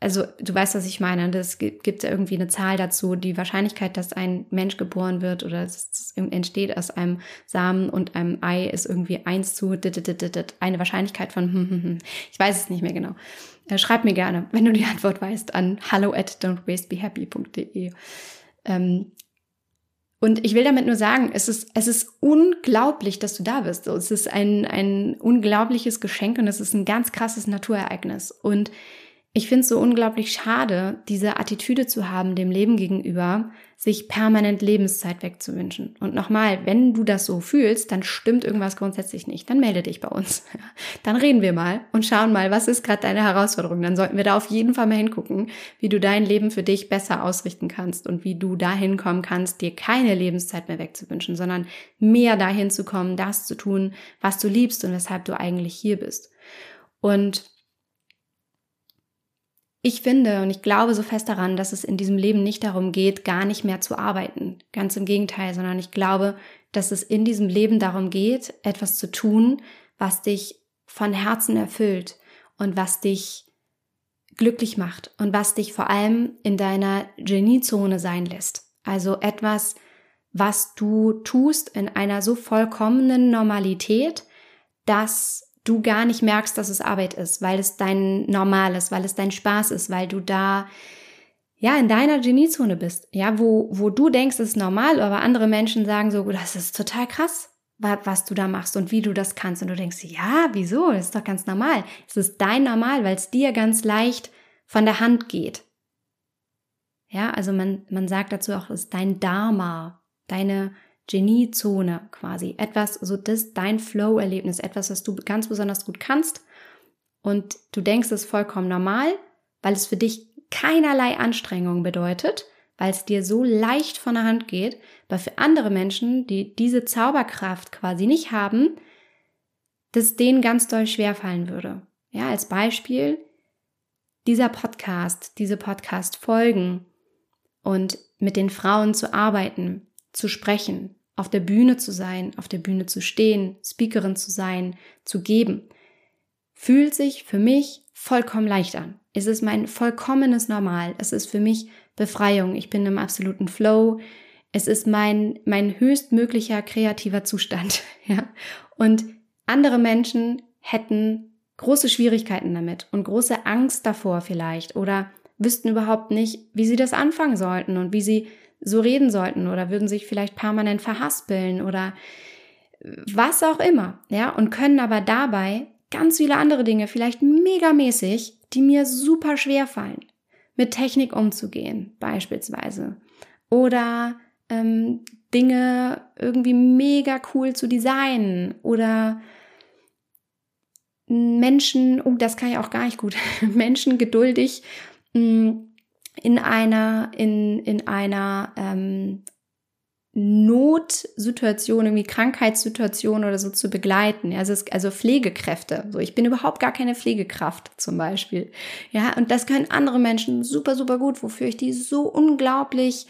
also du weißt, was ich meine. Das gibt irgendwie eine Zahl dazu. Die Wahrscheinlichkeit, dass ein Mensch geboren wird oder es entsteht aus einem Samen und einem Ei, ist irgendwie eins zu eine Wahrscheinlichkeit von hm, hm, hm. ich weiß es nicht mehr genau. Äh, schreib mir gerne, wenn du die Antwort weißt, an hello at don'twastebehappy.de. Ähm, und ich will damit nur sagen, es ist, es ist unglaublich, dass du da bist. Es ist ein, ein unglaubliches Geschenk und es ist ein ganz krasses Naturereignis. Und ich finde es so unglaublich schade, diese Attitüde zu haben dem Leben gegenüber, sich permanent Lebenszeit wegzuwünschen. Und nochmal, wenn du das so fühlst, dann stimmt irgendwas grundsätzlich nicht. Dann melde dich bei uns. Dann reden wir mal und schauen mal, was ist gerade deine Herausforderung. Dann sollten wir da auf jeden Fall mal hingucken, wie du dein Leben für dich besser ausrichten kannst und wie du dahin kommen kannst, dir keine Lebenszeit mehr wegzuwünschen, sondern mehr dahin zu kommen, das zu tun, was du liebst und weshalb du eigentlich hier bist. Und ich finde und ich glaube so fest daran, dass es in diesem Leben nicht darum geht, gar nicht mehr zu arbeiten. Ganz im Gegenteil, sondern ich glaube, dass es in diesem Leben darum geht, etwas zu tun, was dich von Herzen erfüllt und was dich glücklich macht und was dich vor allem in deiner Geniezone sein lässt. Also etwas, was du tust in einer so vollkommenen Normalität, dass du gar nicht merkst, dass es Arbeit ist, weil es dein Normal ist, weil es dein Spaß ist, weil du da ja in deiner Geniezone bist, ja, wo wo du denkst, es ist normal, aber andere Menschen sagen so, das ist total krass, was du da machst und wie du das kannst und du denkst, ja, wieso? Das ist doch ganz normal. Es ist dein Normal, weil es dir ganz leicht von der Hand geht. Ja, also man man sagt dazu auch, es ist dein Dharma, deine Geniezone quasi. Etwas, so das dein Flow-Erlebnis, etwas, was du ganz besonders gut kannst. Und du denkst, es ist vollkommen normal, weil es für dich keinerlei Anstrengung bedeutet, weil es dir so leicht von der Hand geht. Aber für andere Menschen, die diese Zauberkraft quasi nicht haben, das denen ganz doll schwer fallen würde. Ja, als Beispiel, dieser Podcast, diese Podcast-Folgen und mit den Frauen zu arbeiten, zu sprechen, auf der Bühne zu sein, auf der Bühne zu stehen, Speakerin zu sein, zu geben, fühlt sich für mich vollkommen leicht an. Es ist mein vollkommenes Normal. Es ist für mich Befreiung. Ich bin im absoluten Flow. Es ist mein, mein höchstmöglicher kreativer Zustand. Ja. Und andere Menschen hätten große Schwierigkeiten damit und große Angst davor vielleicht oder wüssten überhaupt nicht, wie sie das anfangen sollten und wie sie so reden sollten oder würden sich vielleicht permanent verhaspeln oder was auch immer, ja, und können aber dabei ganz viele andere Dinge, vielleicht megamäßig, die mir super schwer fallen, mit Technik umzugehen, beispielsweise. Oder ähm, Dinge irgendwie mega cool zu designen oder Menschen, oh, das kann ich auch gar nicht gut, Menschen geduldig mm, in einer, in, in einer ähm, Notsituation, irgendwie Krankheitssituation oder so zu begleiten. Also, es, also Pflegekräfte. So, ich bin überhaupt gar keine Pflegekraft zum Beispiel. Ja, und das können andere Menschen super, super gut, wofür ich die so unglaublich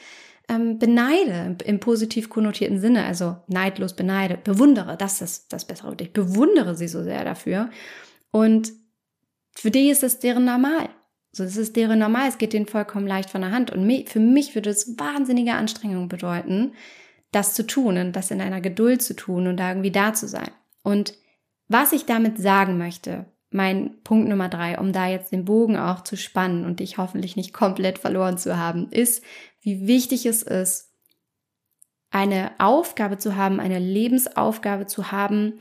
ähm, beneide im positiv konnotierten Sinne. Also neidlos beneide, bewundere. Das ist das bessere. Ich bewundere sie so sehr dafür. Und für die ist es deren normal. So, das ist deren normal, es geht denen vollkommen leicht von der Hand. Und für mich würde es wahnsinnige Anstrengung bedeuten, das zu tun und das in einer Geduld zu tun und da irgendwie da zu sein. Und was ich damit sagen möchte, mein Punkt Nummer drei, um da jetzt den Bogen auch zu spannen und dich hoffentlich nicht komplett verloren zu haben, ist, wie wichtig es ist, eine Aufgabe zu haben, eine Lebensaufgabe zu haben,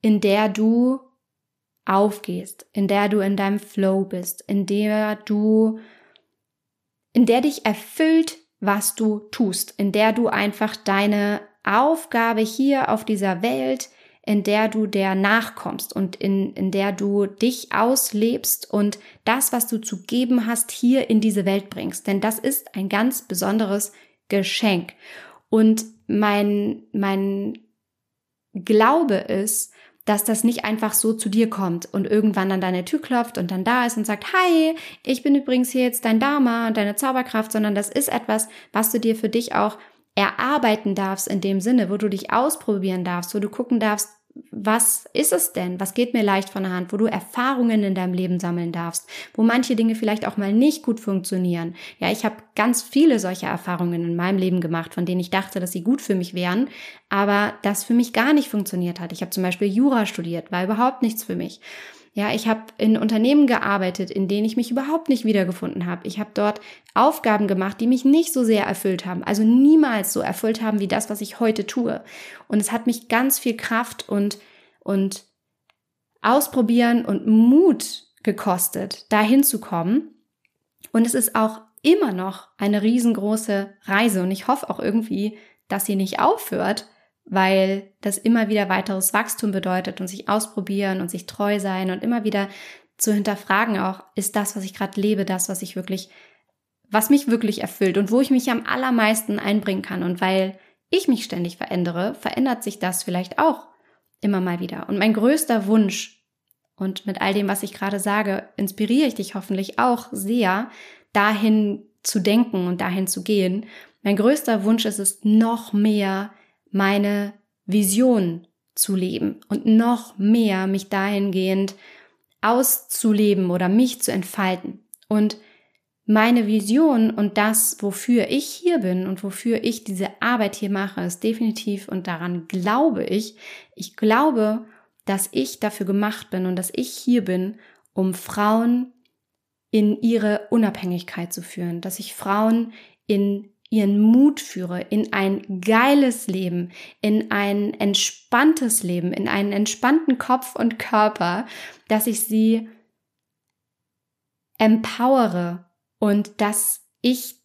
in der du aufgehst, in der du in deinem Flow bist, in der du, in der dich erfüllt, was du tust, in der du einfach deine Aufgabe hier auf dieser Welt, in der du der nachkommst und in, in der du dich auslebst und das, was du zu geben hast, hier in diese Welt bringst. Denn das ist ein ganz besonderes Geschenk. Und mein, mein Glaube ist, dass das nicht einfach so zu dir kommt und irgendwann an deine Tür klopft und dann da ist und sagt, hi, ich bin übrigens hier jetzt dein Dharma und deine Zauberkraft, sondern das ist etwas, was du dir für dich auch erarbeiten darfst in dem Sinne, wo du dich ausprobieren darfst, wo du gucken darfst, was ist es denn? Was geht mir leicht von der Hand? Wo du Erfahrungen in deinem Leben sammeln darfst, wo manche Dinge vielleicht auch mal nicht gut funktionieren. Ja, ich habe ganz viele solcher Erfahrungen in meinem Leben gemacht, von denen ich dachte, dass sie gut für mich wären, aber das für mich gar nicht funktioniert hat. Ich habe zum Beispiel Jura studiert, war überhaupt nichts für mich. Ja, ich habe in Unternehmen gearbeitet, in denen ich mich überhaupt nicht wiedergefunden habe. Ich habe dort Aufgaben gemacht, die mich nicht so sehr erfüllt haben, also niemals so erfüllt haben wie das, was ich heute tue. Und es hat mich ganz viel Kraft und und ausprobieren und Mut gekostet, dahin zu kommen. Und es ist auch immer noch eine riesengroße Reise und ich hoffe auch irgendwie, dass sie nicht aufhört, weil das immer wieder weiteres Wachstum bedeutet und sich ausprobieren und sich treu sein und immer wieder zu hinterfragen auch, ist das, was ich gerade lebe, das, was ich wirklich, was mich wirklich erfüllt und wo ich mich am allermeisten einbringen kann. Und weil ich mich ständig verändere, verändert sich das vielleicht auch immer mal wieder. Und mein größter Wunsch, und mit all dem, was ich gerade sage, inspiriere ich dich hoffentlich auch sehr, dahin zu denken und dahin zu gehen. Mein größter Wunsch ist es, noch mehr meine Vision zu leben und noch mehr mich dahingehend auszuleben oder mich zu entfalten. Und meine Vision und das, wofür ich hier bin und wofür ich diese Arbeit hier mache, ist definitiv und daran glaube ich. Ich glaube, dass ich dafür gemacht bin und dass ich hier bin, um Frauen in ihre Unabhängigkeit zu führen, dass ich Frauen in ihren Mut führe in ein geiles Leben, in ein entspanntes Leben, in einen entspannten Kopf und Körper, dass ich sie empowere und dass ich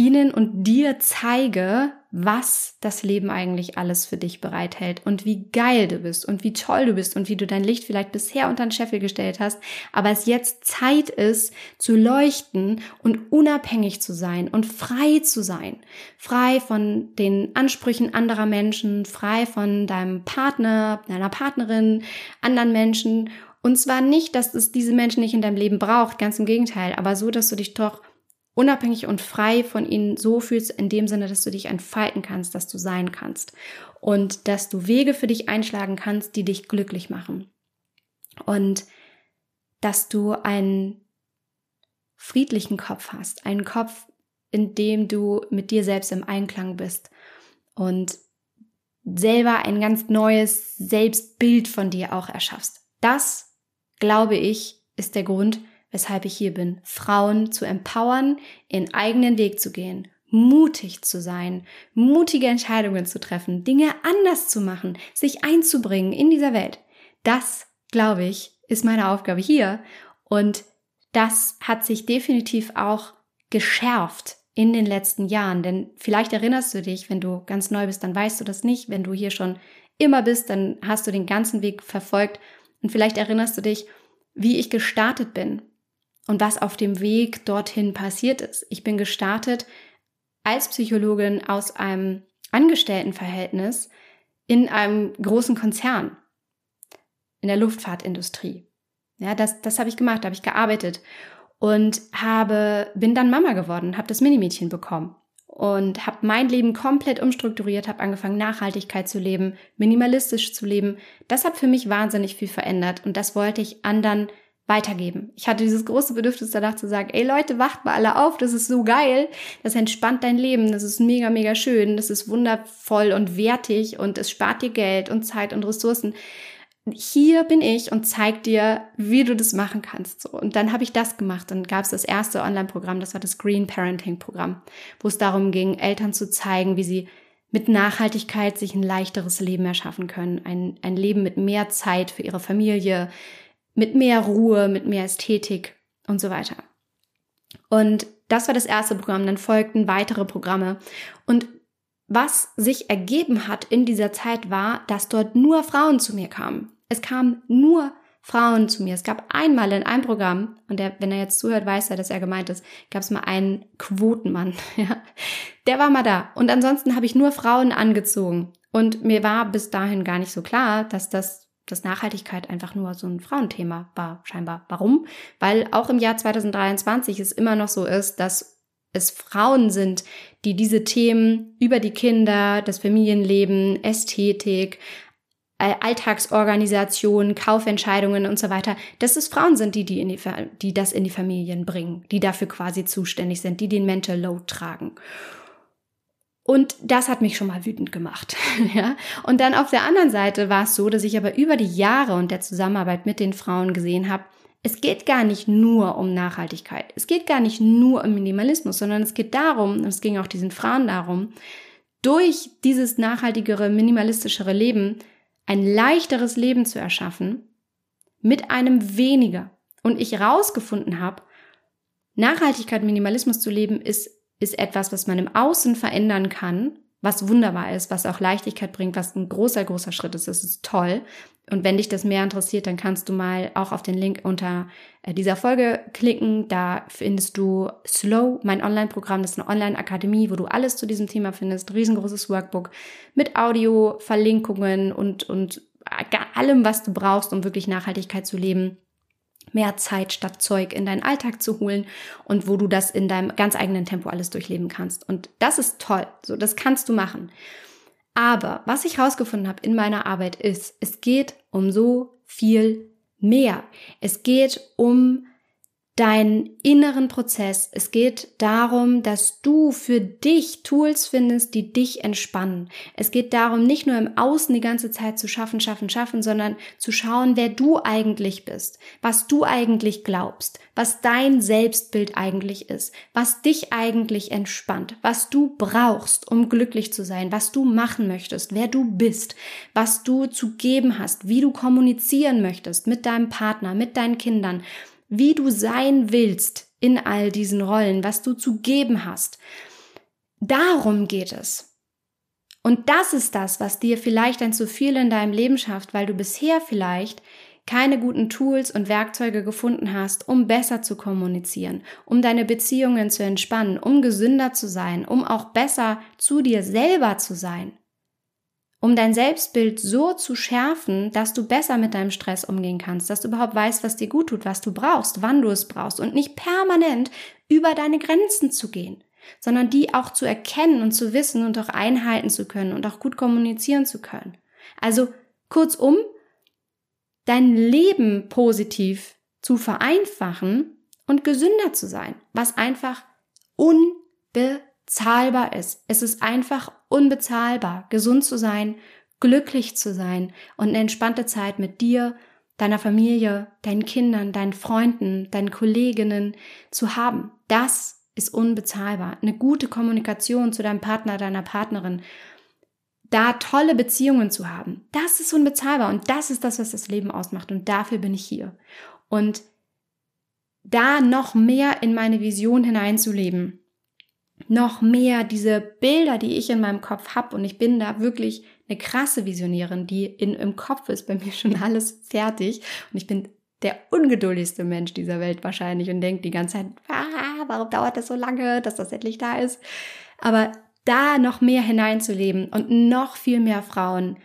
ihnen und dir zeige, was das Leben eigentlich alles für dich bereithält und wie geil du bist und wie toll du bist und wie du dein Licht vielleicht bisher unter den Scheffel gestellt hast, aber es jetzt Zeit ist zu leuchten und unabhängig zu sein und frei zu sein. Frei von den Ansprüchen anderer Menschen, frei von deinem Partner, deiner Partnerin, anderen Menschen und zwar nicht, dass es diese Menschen nicht in deinem Leben braucht, ganz im Gegenteil, aber so, dass du dich doch unabhängig und frei von ihnen so fühlst, in dem Sinne, dass du dich entfalten kannst, dass du sein kannst und dass du Wege für dich einschlagen kannst, die dich glücklich machen. Und dass du einen friedlichen Kopf hast, einen Kopf, in dem du mit dir selbst im Einklang bist und selber ein ganz neues Selbstbild von dir auch erschaffst. Das, glaube ich, ist der Grund, weshalb ich hier bin, Frauen zu empowern, ihren eigenen Weg zu gehen, mutig zu sein, mutige Entscheidungen zu treffen, Dinge anders zu machen, sich einzubringen in dieser Welt. Das, glaube ich, ist meine Aufgabe hier. Und das hat sich definitiv auch geschärft in den letzten Jahren, denn vielleicht erinnerst du dich, wenn du ganz neu bist, dann weißt du das nicht, wenn du hier schon immer bist, dann hast du den ganzen Weg verfolgt. Und vielleicht erinnerst du dich, wie ich gestartet bin und was auf dem Weg dorthin passiert ist. Ich bin gestartet als Psychologin aus einem Angestelltenverhältnis in einem großen Konzern in der Luftfahrtindustrie. Ja, das, das habe ich gemacht, habe ich gearbeitet und habe, bin dann Mama geworden, habe das Minimädchen bekommen und habe mein Leben komplett umstrukturiert, habe angefangen Nachhaltigkeit zu leben, minimalistisch zu leben. Das hat für mich wahnsinnig viel verändert und das wollte ich anderen weitergeben. Ich hatte dieses große Bedürfnis danach zu sagen, ey Leute, wacht mal alle auf, das ist so geil, das entspannt dein Leben, das ist mega, mega schön, das ist wundervoll und wertig und es spart dir Geld und Zeit und Ressourcen. Hier bin ich und zeig dir, wie du das machen kannst. So. Und dann habe ich das gemacht. Dann gab es das erste Online-Programm, das war das Green Parenting Programm, wo es darum ging, Eltern zu zeigen, wie sie mit Nachhaltigkeit sich ein leichteres Leben erschaffen können. Ein, ein Leben mit mehr Zeit für ihre Familie, mit mehr Ruhe, mit mehr Ästhetik und so weiter. Und das war das erste Programm, dann folgten weitere Programme. Und was sich ergeben hat in dieser Zeit war, dass dort nur Frauen zu mir kamen. Es kamen nur Frauen zu mir. Es gab einmal in einem Programm, und der, wenn er jetzt zuhört, weiß er, dass er gemeint ist, gab es mal einen Quotenmann. Ja. Der war mal da. Und ansonsten habe ich nur Frauen angezogen. Und mir war bis dahin gar nicht so klar, dass das dass Nachhaltigkeit einfach nur so ein Frauenthema war, scheinbar. Warum? Weil auch im Jahr 2023 es immer noch so ist, dass es Frauen sind, die diese Themen über die Kinder, das Familienleben, Ästhetik, äh, Alltagsorganisation, Kaufentscheidungen und so weiter, dass es Frauen sind, die, die, in die, die das in die Familien bringen, die dafür quasi zuständig sind, die den Mental Load tragen. Und das hat mich schon mal wütend gemacht. ja? Und dann auf der anderen Seite war es so, dass ich aber über die Jahre und der Zusammenarbeit mit den Frauen gesehen habe, es geht gar nicht nur um Nachhaltigkeit. Es geht gar nicht nur um Minimalismus, sondern es geht darum, und es ging auch diesen Frauen darum, durch dieses nachhaltigere, minimalistischere Leben ein leichteres Leben zu erschaffen mit einem weniger. Und ich rausgefunden habe, Nachhaltigkeit, Minimalismus zu leben ist ist etwas, was man im Außen verändern kann, was wunderbar ist, was auch Leichtigkeit bringt, was ein großer, großer Schritt ist. Das ist toll. Und wenn dich das mehr interessiert, dann kannst du mal auch auf den Link unter äh, dieser Folge klicken. Da findest du Slow, mein Online-Programm. Das ist eine Online-Akademie, wo du alles zu diesem Thema findest. Riesengroßes Workbook mit Audio, Verlinkungen und, und allem, was du brauchst, um wirklich Nachhaltigkeit zu leben mehr Zeit statt Zeug in deinen Alltag zu holen und wo du das in deinem ganz eigenen Tempo alles durchleben kannst. Und das ist toll. So, das kannst du machen. Aber was ich herausgefunden habe in meiner Arbeit ist, es geht um so viel mehr. Es geht um deinen inneren Prozess. Es geht darum, dass du für dich Tools findest, die dich entspannen. Es geht darum, nicht nur im Außen die ganze Zeit zu schaffen, schaffen, schaffen, sondern zu schauen, wer du eigentlich bist, was du eigentlich glaubst, was dein Selbstbild eigentlich ist, was dich eigentlich entspannt, was du brauchst, um glücklich zu sein, was du machen möchtest, wer du bist, was du zu geben hast, wie du kommunizieren möchtest mit deinem Partner, mit deinen Kindern, wie du sein willst in all diesen Rollen, was du zu geben hast. Darum geht es. Und das ist das, was dir vielleicht ein zu viel in deinem Leben schafft, weil du bisher vielleicht keine guten Tools und Werkzeuge gefunden hast, um besser zu kommunizieren, um deine Beziehungen zu entspannen, um gesünder zu sein, um auch besser zu dir selber zu sein um dein Selbstbild so zu schärfen, dass du besser mit deinem Stress umgehen kannst, dass du überhaupt weißt, was dir gut tut, was du brauchst, wann du es brauchst und nicht permanent über deine Grenzen zu gehen, sondern die auch zu erkennen und zu wissen und auch einhalten zu können und auch gut kommunizieren zu können. Also kurzum, dein Leben positiv zu vereinfachen und gesünder zu sein, was einfach unbe zahlbar ist. Es ist einfach unbezahlbar, gesund zu sein, glücklich zu sein und eine entspannte Zeit mit dir, deiner Familie, deinen Kindern, deinen Freunden, deinen Kolleginnen zu haben. Das ist unbezahlbar. Eine gute Kommunikation zu deinem Partner, deiner Partnerin, da tolle Beziehungen zu haben, das ist unbezahlbar und das ist das, was das Leben ausmacht und dafür bin ich hier. Und da noch mehr in meine Vision hineinzuleben, noch mehr diese Bilder, die ich in meinem Kopf habe und ich bin da wirklich eine krasse Visionärin, die in, im Kopf ist bei mir schon alles fertig und ich bin der ungeduldigste Mensch dieser Welt wahrscheinlich und denkt die ganze Zeit, ah, warum dauert das so lange, dass das endlich da ist? Aber da noch mehr hineinzuleben und noch viel mehr Frauen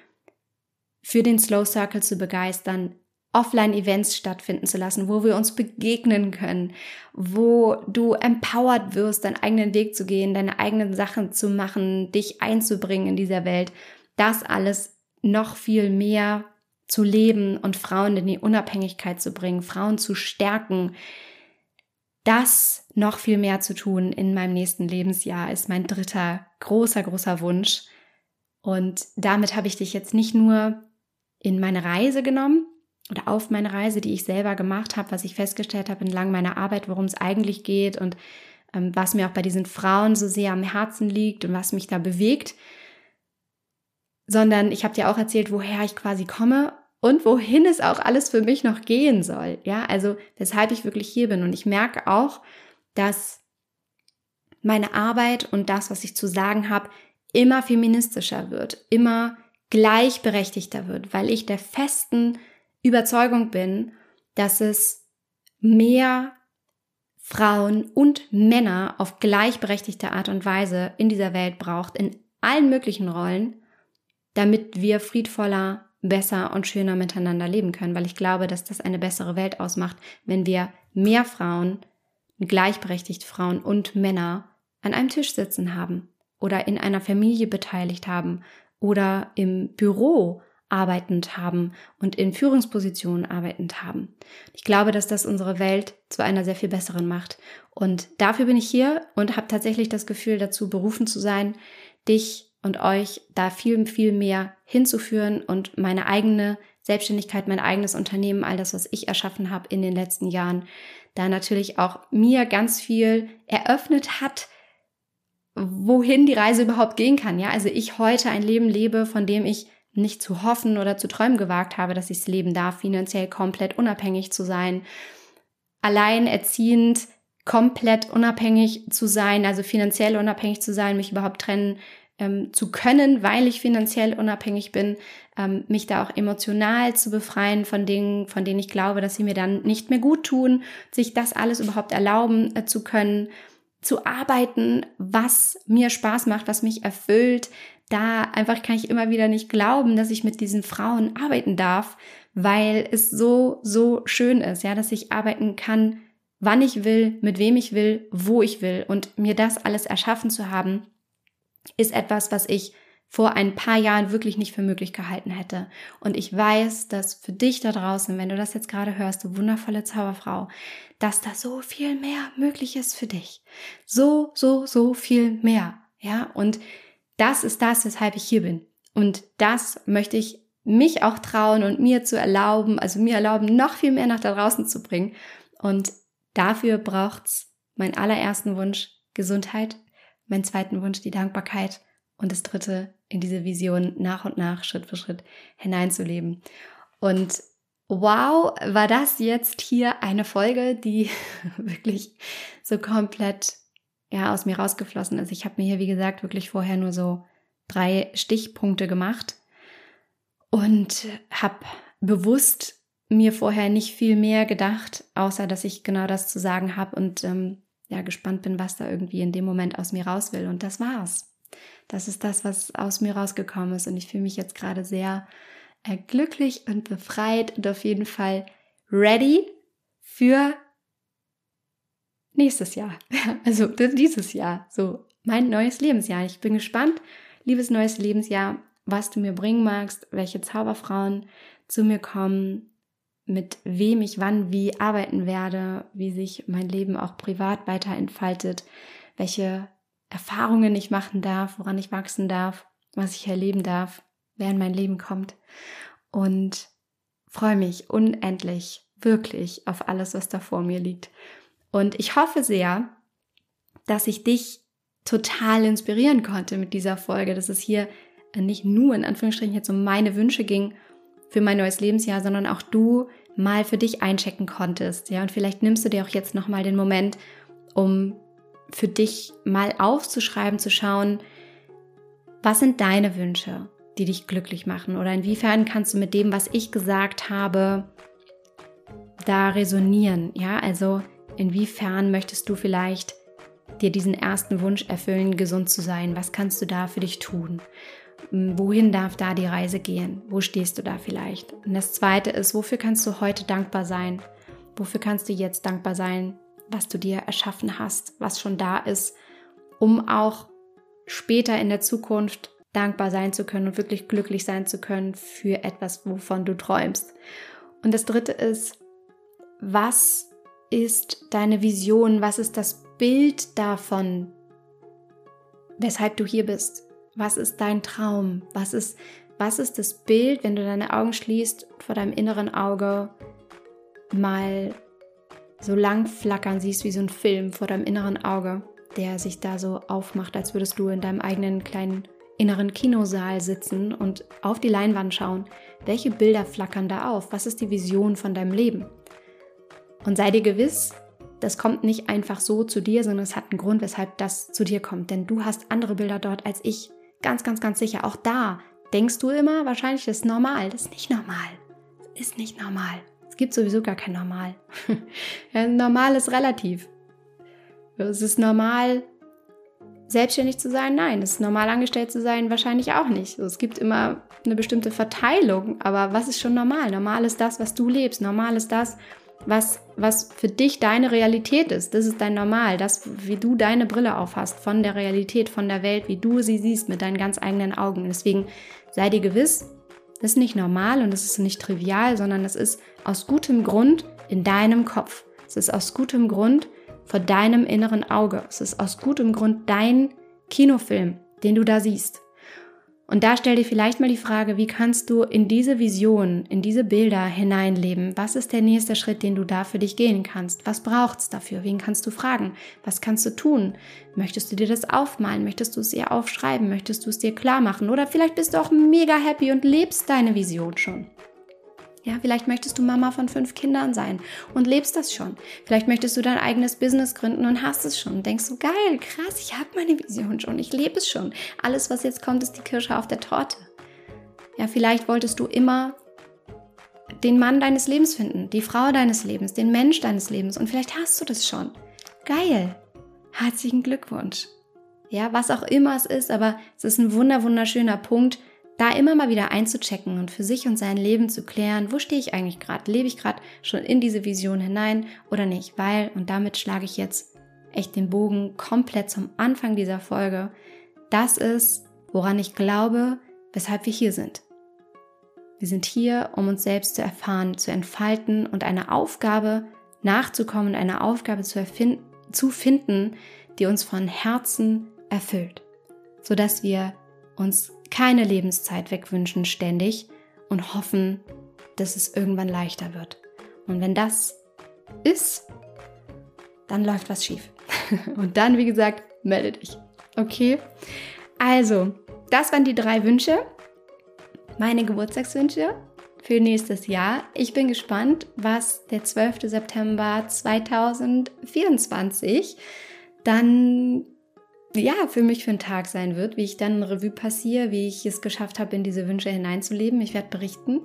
für den Slow Circle zu begeistern, Offline-Events stattfinden zu lassen, wo wir uns begegnen können, wo du empowered wirst, deinen eigenen Weg zu gehen, deine eigenen Sachen zu machen, dich einzubringen in dieser Welt. Das alles noch viel mehr zu leben und Frauen in die Unabhängigkeit zu bringen, Frauen zu stärken. Das noch viel mehr zu tun in meinem nächsten Lebensjahr ist mein dritter großer, großer Wunsch. Und damit habe ich dich jetzt nicht nur in meine Reise genommen, oder auf meine Reise, die ich selber gemacht habe, was ich festgestellt habe entlang meiner Arbeit, worum es eigentlich geht und ähm, was mir auch bei diesen Frauen so sehr am Herzen liegt und was mich da bewegt, sondern ich habe dir auch erzählt, woher ich quasi komme und wohin es auch alles für mich noch gehen soll. Ja, also weshalb ich wirklich hier bin und ich merke auch, dass meine Arbeit und das, was ich zu sagen habe, immer feministischer wird, immer gleichberechtigter wird, weil ich der festen Überzeugung bin, dass es mehr Frauen und Männer auf gleichberechtigte Art und Weise in dieser Welt braucht, in allen möglichen Rollen, damit wir friedvoller, besser und schöner miteinander leben können, weil ich glaube, dass das eine bessere Welt ausmacht, wenn wir mehr Frauen, gleichberechtigt Frauen und Männer an einem Tisch sitzen haben oder in einer Familie beteiligt haben oder im Büro arbeitend haben und in Führungspositionen arbeitend haben. Ich glaube, dass das unsere Welt zu einer sehr viel besseren macht. Und dafür bin ich hier und habe tatsächlich das Gefühl, dazu berufen zu sein, dich und euch da viel, viel mehr hinzuführen und meine eigene Selbstständigkeit, mein eigenes Unternehmen, all das, was ich erschaffen habe in den letzten Jahren, da natürlich auch mir ganz viel eröffnet hat, wohin die Reise überhaupt gehen kann. Ja, also ich heute ein Leben lebe, von dem ich nicht zu hoffen oder zu träumen gewagt habe, dass ich es leben darf, finanziell komplett unabhängig zu sein, alleinerziehend komplett unabhängig zu sein, also finanziell unabhängig zu sein, mich überhaupt trennen ähm, zu können, weil ich finanziell unabhängig bin, ähm, mich da auch emotional zu befreien von Dingen, von denen ich glaube, dass sie mir dann nicht mehr gut tun, sich das alles überhaupt erlauben äh, zu können, zu arbeiten, was mir Spaß macht, was mich erfüllt, da einfach kann ich immer wieder nicht glauben, dass ich mit diesen Frauen arbeiten darf, weil es so, so schön ist, ja, dass ich arbeiten kann, wann ich will, mit wem ich will, wo ich will. Und mir das alles erschaffen zu haben, ist etwas, was ich vor ein paar Jahren wirklich nicht für möglich gehalten hätte. Und ich weiß, dass für dich da draußen, wenn du das jetzt gerade hörst, du wundervolle Zauberfrau, dass da so viel mehr möglich ist für dich. So, so, so viel mehr. Ja, und das ist das, weshalb ich hier bin. Und das möchte ich mich auch trauen und mir zu erlauben, also mir erlauben, noch viel mehr nach da draußen zu bringen. Und dafür braucht's meinen allerersten Wunsch Gesundheit, meinen zweiten Wunsch die Dankbarkeit und das dritte in diese Vision nach und nach, Schritt für Schritt hineinzuleben. Und wow, war das jetzt hier eine Folge, die wirklich so komplett ja, aus mir rausgeflossen ist. Ich habe mir hier, wie gesagt, wirklich vorher nur so drei Stichpunkte gemacht und habe bewusst mir vorher nicht viel mehr gedacht, außer dass ich genau das zu sagen habe und ähm, ja gespannt bin, was da irgendwie in dem Moment aus mir raus will. Und das war's. Das ist das, was aus mir rausgekommen ist. Und ich fühle mich jetzt gerade sehr äh, glücklich und befreit und auf jeden Fall ready für nächstes Jahr. Also dieses Jahr. So, mein neues Lebensjahr. Ich bin gespannt, liebes neues Lebensjahr, was du mir bringen magst, welche Zauberfrauen zu mir kommen, mit wem ich wann wie arbeiten werde, wie sich mein Leben auch privat weiter entfaltet, welche Erfahrungen ich machen darf, woran ich wachsen darf, was ich erleben darf, wer in mein Leben kommt. Und freue mich unendlich, wirklich auf alles, was da vor mir liegt. Und ich hoffe sehr, dass ich dich total inspirieren konnte mit dieser Folge, dass es hier nicht nur in Anführungsstrichen jetzt um meine Wünsche ging für mein neues Lebensjahr, sondern auch du mal für dich einchecken konntest. Ja, und vielleicht nimmst du dir auch jetzt nochmal den Moment, um für dich mal aufzuschreiben, zu schauen, was sind deine Wünsche? die dich glücklich machen? Oder inwiefern kannst du mit dem, was ich gesagt habe, da resonieren? Ja, also inwiefern möchtest du vielleicht dir diesen ersten Wunsch erfüllen, gesund zu sein? Was kannst du da für dich tun? Hm, wohin darf da die Reise gehen? Wo stehst du da vielleicht? Und das zweite ist, wofür kannst du heute dankbar sein? Wofür kannst du jetzt dankbar sein, was du dir erschaffen hast, was schon da ist, um auch später in der Zukunft dankbar sein zu können und wirklich glücklich sein zu können für etwas, wovon du träumst. Und das dritte ist, was ist deine Vision? Was ist das Bild davon, weshalb du hier bist? Was ist dein Traum? Was ist, was ist das Bild, wenn du deine Augen schließt, vor deinem inneren Auge mal so lang flackern siehst wie so ein Film vor deinem inneren Auge, der sich da so aufmacht, als würdest du in deinem eigenen kleinen inneren Kinosaal sitzen und auf die Leinwand schauen. Welche Bilder flackern da auf? Was ist die Vision von deinem Leben? Und sei dir gewiss, das kommt nicht einfach so zu dir, sondern es hat einen Grund, weshalb das zu dir kommt. Denn du hast andere Bilder dort als ich. Ganz, ganz, ganz sicher. Auch da denkst du immer, wahrscheinlich ist es normal. Das ist nicht normal. Das ist nicht normal. Es gibt sowieso gar kein Normal. ja, normal ist relativ. Es ist normal, selbstständig zu sein? Nein. Es ist normal, angestellt zu sein? Wahrscheinlich auch nicht. Es gibt immer eine bestimmte Verteilung. Aber was ist schon normal? Normal ist das, was du lebst. Normal ist das, was, was für dich deine Realität ist. Das ist dein Normal, das, wie du deine Brille aufhast von der Realität, von der Welt, wie du sie siehst mit deinen ganz eigenen Augen. Deswegen sei dir gewiss, das ist nicht normal und das ist nicht trivial, sondern das ist aus gutem Grund in deinem Kopf. Es ist aus gutem Grund vor deinem inneren Auge. Es ist aus gutem Grund dein Kinofilm, den du da siehst. Und da stell dir vielleicht mal die Frage, wie kannst du in diese Vision, in diese Bilder hineinleben? Was ist der nächste Schritt, den du da für dich gehen kannst? Was braucht es dafür? Wen kannst du fragen? Was kannst du tun? Möchtest du dir das aufmalen? Möchtest du es dir aufschreiben? Möchtest du es dir klar machen? Oder vielleicht bist du auch mega happy und lebst deine Vision schon. Ja, vielleicht möchtest du Mama von fünf Kindern sein und lebst das schon. Vielleicht möchtest du dein eigenes Business gründen und hast es schon. Und denkst so, geil, krass, ich habe meine Vision schon, ich lebe es schon. Alles, was jetzt kommt, ist die Kirsche auf der Torte. Ja, vielleicht wolltest du immer den Mann deines Lebens finden, die Frau deines Lebens, den Mensch deines Lebens und vielleicht hast du das schon. Geil. Herzlichen Glückwunsch. Ja, was auch immer es ist, aber es ist ein wunder wunderschöner Punkt, da immer mal wieder einzuchecken und für sich und sein Leben zu klären, wo stehe ich eigentlich gerade? Lebe ich gerade schon in diese Vision hinein oder nicht? Weil, und damit schlage ich jetzt echt den Bogen komplett zum Anfang dieser Folge, das ist, woran ich glaube, weshalb wir hier sind. Wir sind hier, um uns selbst zu erfahren, zu entfalten und eine Aufgabe nachzukommen, eine Aufgabe zu, zu finden, die uns von Herzen erfüllt, sodass wir uns keine Lebenszeit wegwünschen ständig und hoffen, dass es irgendwann leichter wird. Und wenn das ist, dann läuft was schief. Und dann, wie gesagt, melde dich. Okay? Also, das waren die drei Wünsche. Meine Geburtstagswünsche für nächstes Jahr. Ich bin gespannt, was der 12. September 2024 dann ja, für mich für einen Tag sein wird, wie ich dann Revue passiere, wie ich es geschafft habe, in diese Wünsche hineinzuleben. Ich werde berichten.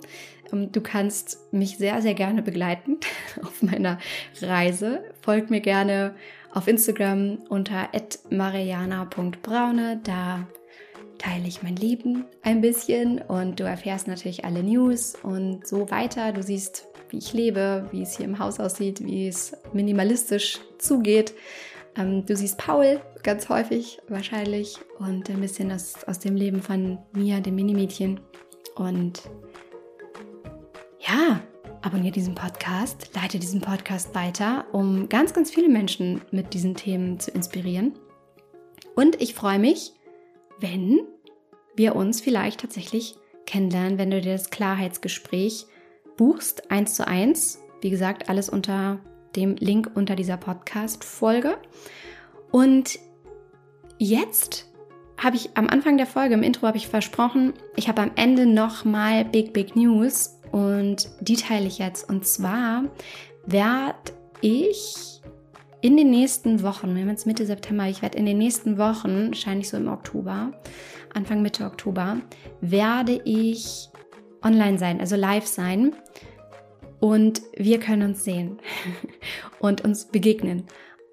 Ähm, du kannst mich sehr, sehr gerne begleiten auf meiner Reise. Folgt mir gerne auf Instagram unter mariana.braune. Da teile ich mein Leben ein bisschen und du erfährst natürlich alle News und so weiter. Du siehst, wie ich lebe, wie es hier im Haus aussieht, wie es minimalistisch zugeht. Ähm, du siehst Paul ganz häufig wahrscheinlich und ein bisschen aus, aus dem Leben von Mia, dem Minimädchen. Und ja, abonniere diesen Podcast, leite diesen Podcast weiter, um ganz, ganz viele Menschen mit diesen Themen zu inspirieren. Und ich freue mich, wenn wir uns vielleicht tatsächlich kennenlernen, wenn du dir das Klarheitsgespräch buchst, eins zu eins. Wie gesagt, alles unter dem Link unter dieser Podcast-Folge. Und jetzt habe ich am Anfang der Folge, im Intro habe ich versprochen, ich habe am Ende nochmal Big Big News und die teile ich jetzt. Und zwar werde ich in den nächsten Wochen, wir haben jetzt Mitte September, ich werde in den nächsten Wochen, wahrscheinlich so im Oktober, Anfang Mitte Oktober, werde ich online sein, also live sein. Und wir können uns sehen und uns begegnen.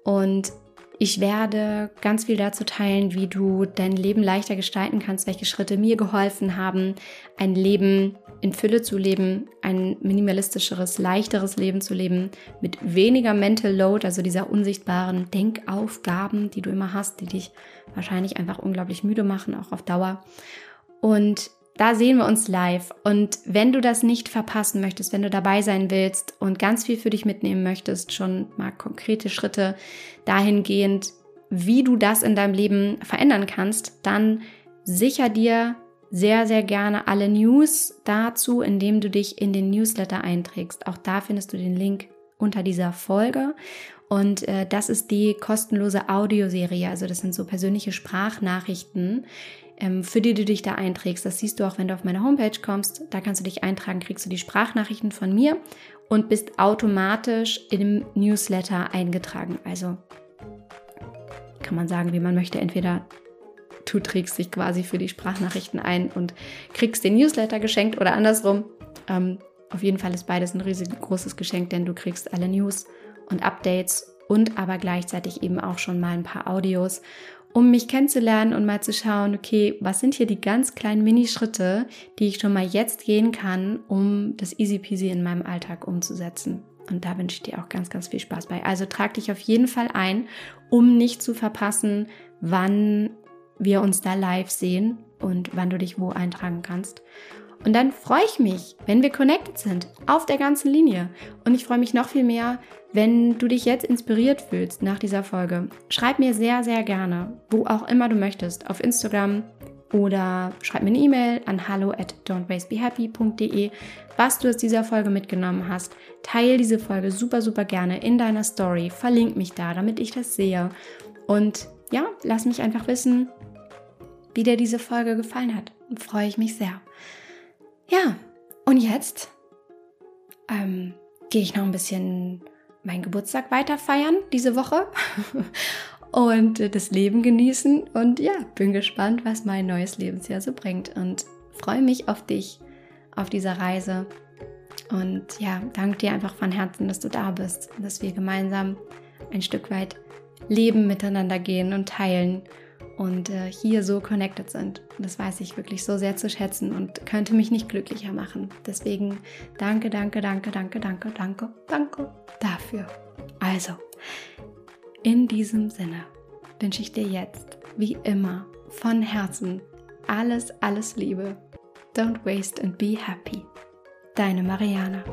Und ich werde ganz viel dazu teilen, wie du dein Leben leichter gestalten kannst, welche Schritte mir geholfen haben, ein Leben in Fülle zu leben, ein minimalistischeres, leichteres Leben zu leben, mit weniger Mental Load, also dieser unsichtbaren Denkaufgaben, die du immer hast, die dich wahrscheinlich einfach unglaublich müde machen, auch auf Dauer. Und da sehen wir uns live. Und wenn du das nicht verpassen möchtest, wenn du dabei sein willst und ganz viel für dich mitnehmen möchtest, schon mal konkrete Schritte dahingehend, wie du das in deinem Leben verändern kannst, dann sicher dir sehr, sehr gerne alle News dazu, indem du dich in den Newsletter einträgst. Auch da findest du den Link unter dieser Folge. Und äh, das ist die kostenlose Audioserie. Also das sind so persönliche Sprachnachrichten, für die du dich da einträgst. Das siehst du auch, wenn du auf meine Homepage kommst. Da kannst du dich eintragen, kriegst du die Sprachnachrichten von mir und bist automatisch im Newsletter eingetragen. Also kann man sagen, wie man möchte. Entweder du trägst dich quasi für die Sprachnachrichten ein und kriegst den Newsletter geschenkt oder andersrum. Ähm, auf jeden Fall ist beides ein riesengroßes Geschenk, denn du kriegst alle News und Updates und aber gleichzeitig eben auch schon mal ein paar Audios um mich kennenzulernen und mal zu schauen, okay, was sind hier die ganz kleinen Minischritte, die ich schon mal jetzt gehen kann, um das easy peasy in meinem Alltag umzusetzen. Und da wünsche ich dir auch ganz, ganz viel Spaß bei. Also trag dich auf jeden Fall ein, um nicht zu verpassen, wann wir uns da live sehen und wann du dich wo eintragen kannst. Und dann freue ich mich, wenn wir connected sind, auf der ganzen Linie. Und ich freue mich noch viel mehr, wenn du dich jetzt inspiriert fühlst nach dieser Folge. Schreib mir sehr, sehr gerne, wo auch immer du möchtest, auf Instagram oder schreib mir eine E-Mail an hallo at don'twastebehappy.de, was du aus dieser Folge mitgenommen hast. Teil diese Folge super, super gerne in deiner Story. Verlink mich da, damit ich das sehe. Und ja, lass mich einfach wissen, wie dir diese Folge gefallen hat. Freue ich mich sehr. Ja, und jetzt ähm, gehe ich noch ein bisschen meinen Geburtstag weiter feiern diese Woche und das Leben genießen. Und ja, bin gespannt, was mein neues Lebensjahr so bringt und freue mich auf dich auf dieser Reise. Und ja, danke dir einfach von Herzen, dass du da bist, dass wir gemeinsam ein Stück weit Leben miteinander gehen und teilen und äh, hier so connected sind. Das weiß ich wirklich so sehr zu schätzen und könnte mich nicht glücklicher machen. Deswegen danke, danke, danke, danke, danke, danke, danke dafür. Also, in diesem Sinne wünsche ich dir jetzt, wie immer, von Herzen alles, alles Liebe. Don't waste and be happy. Deine Mariana.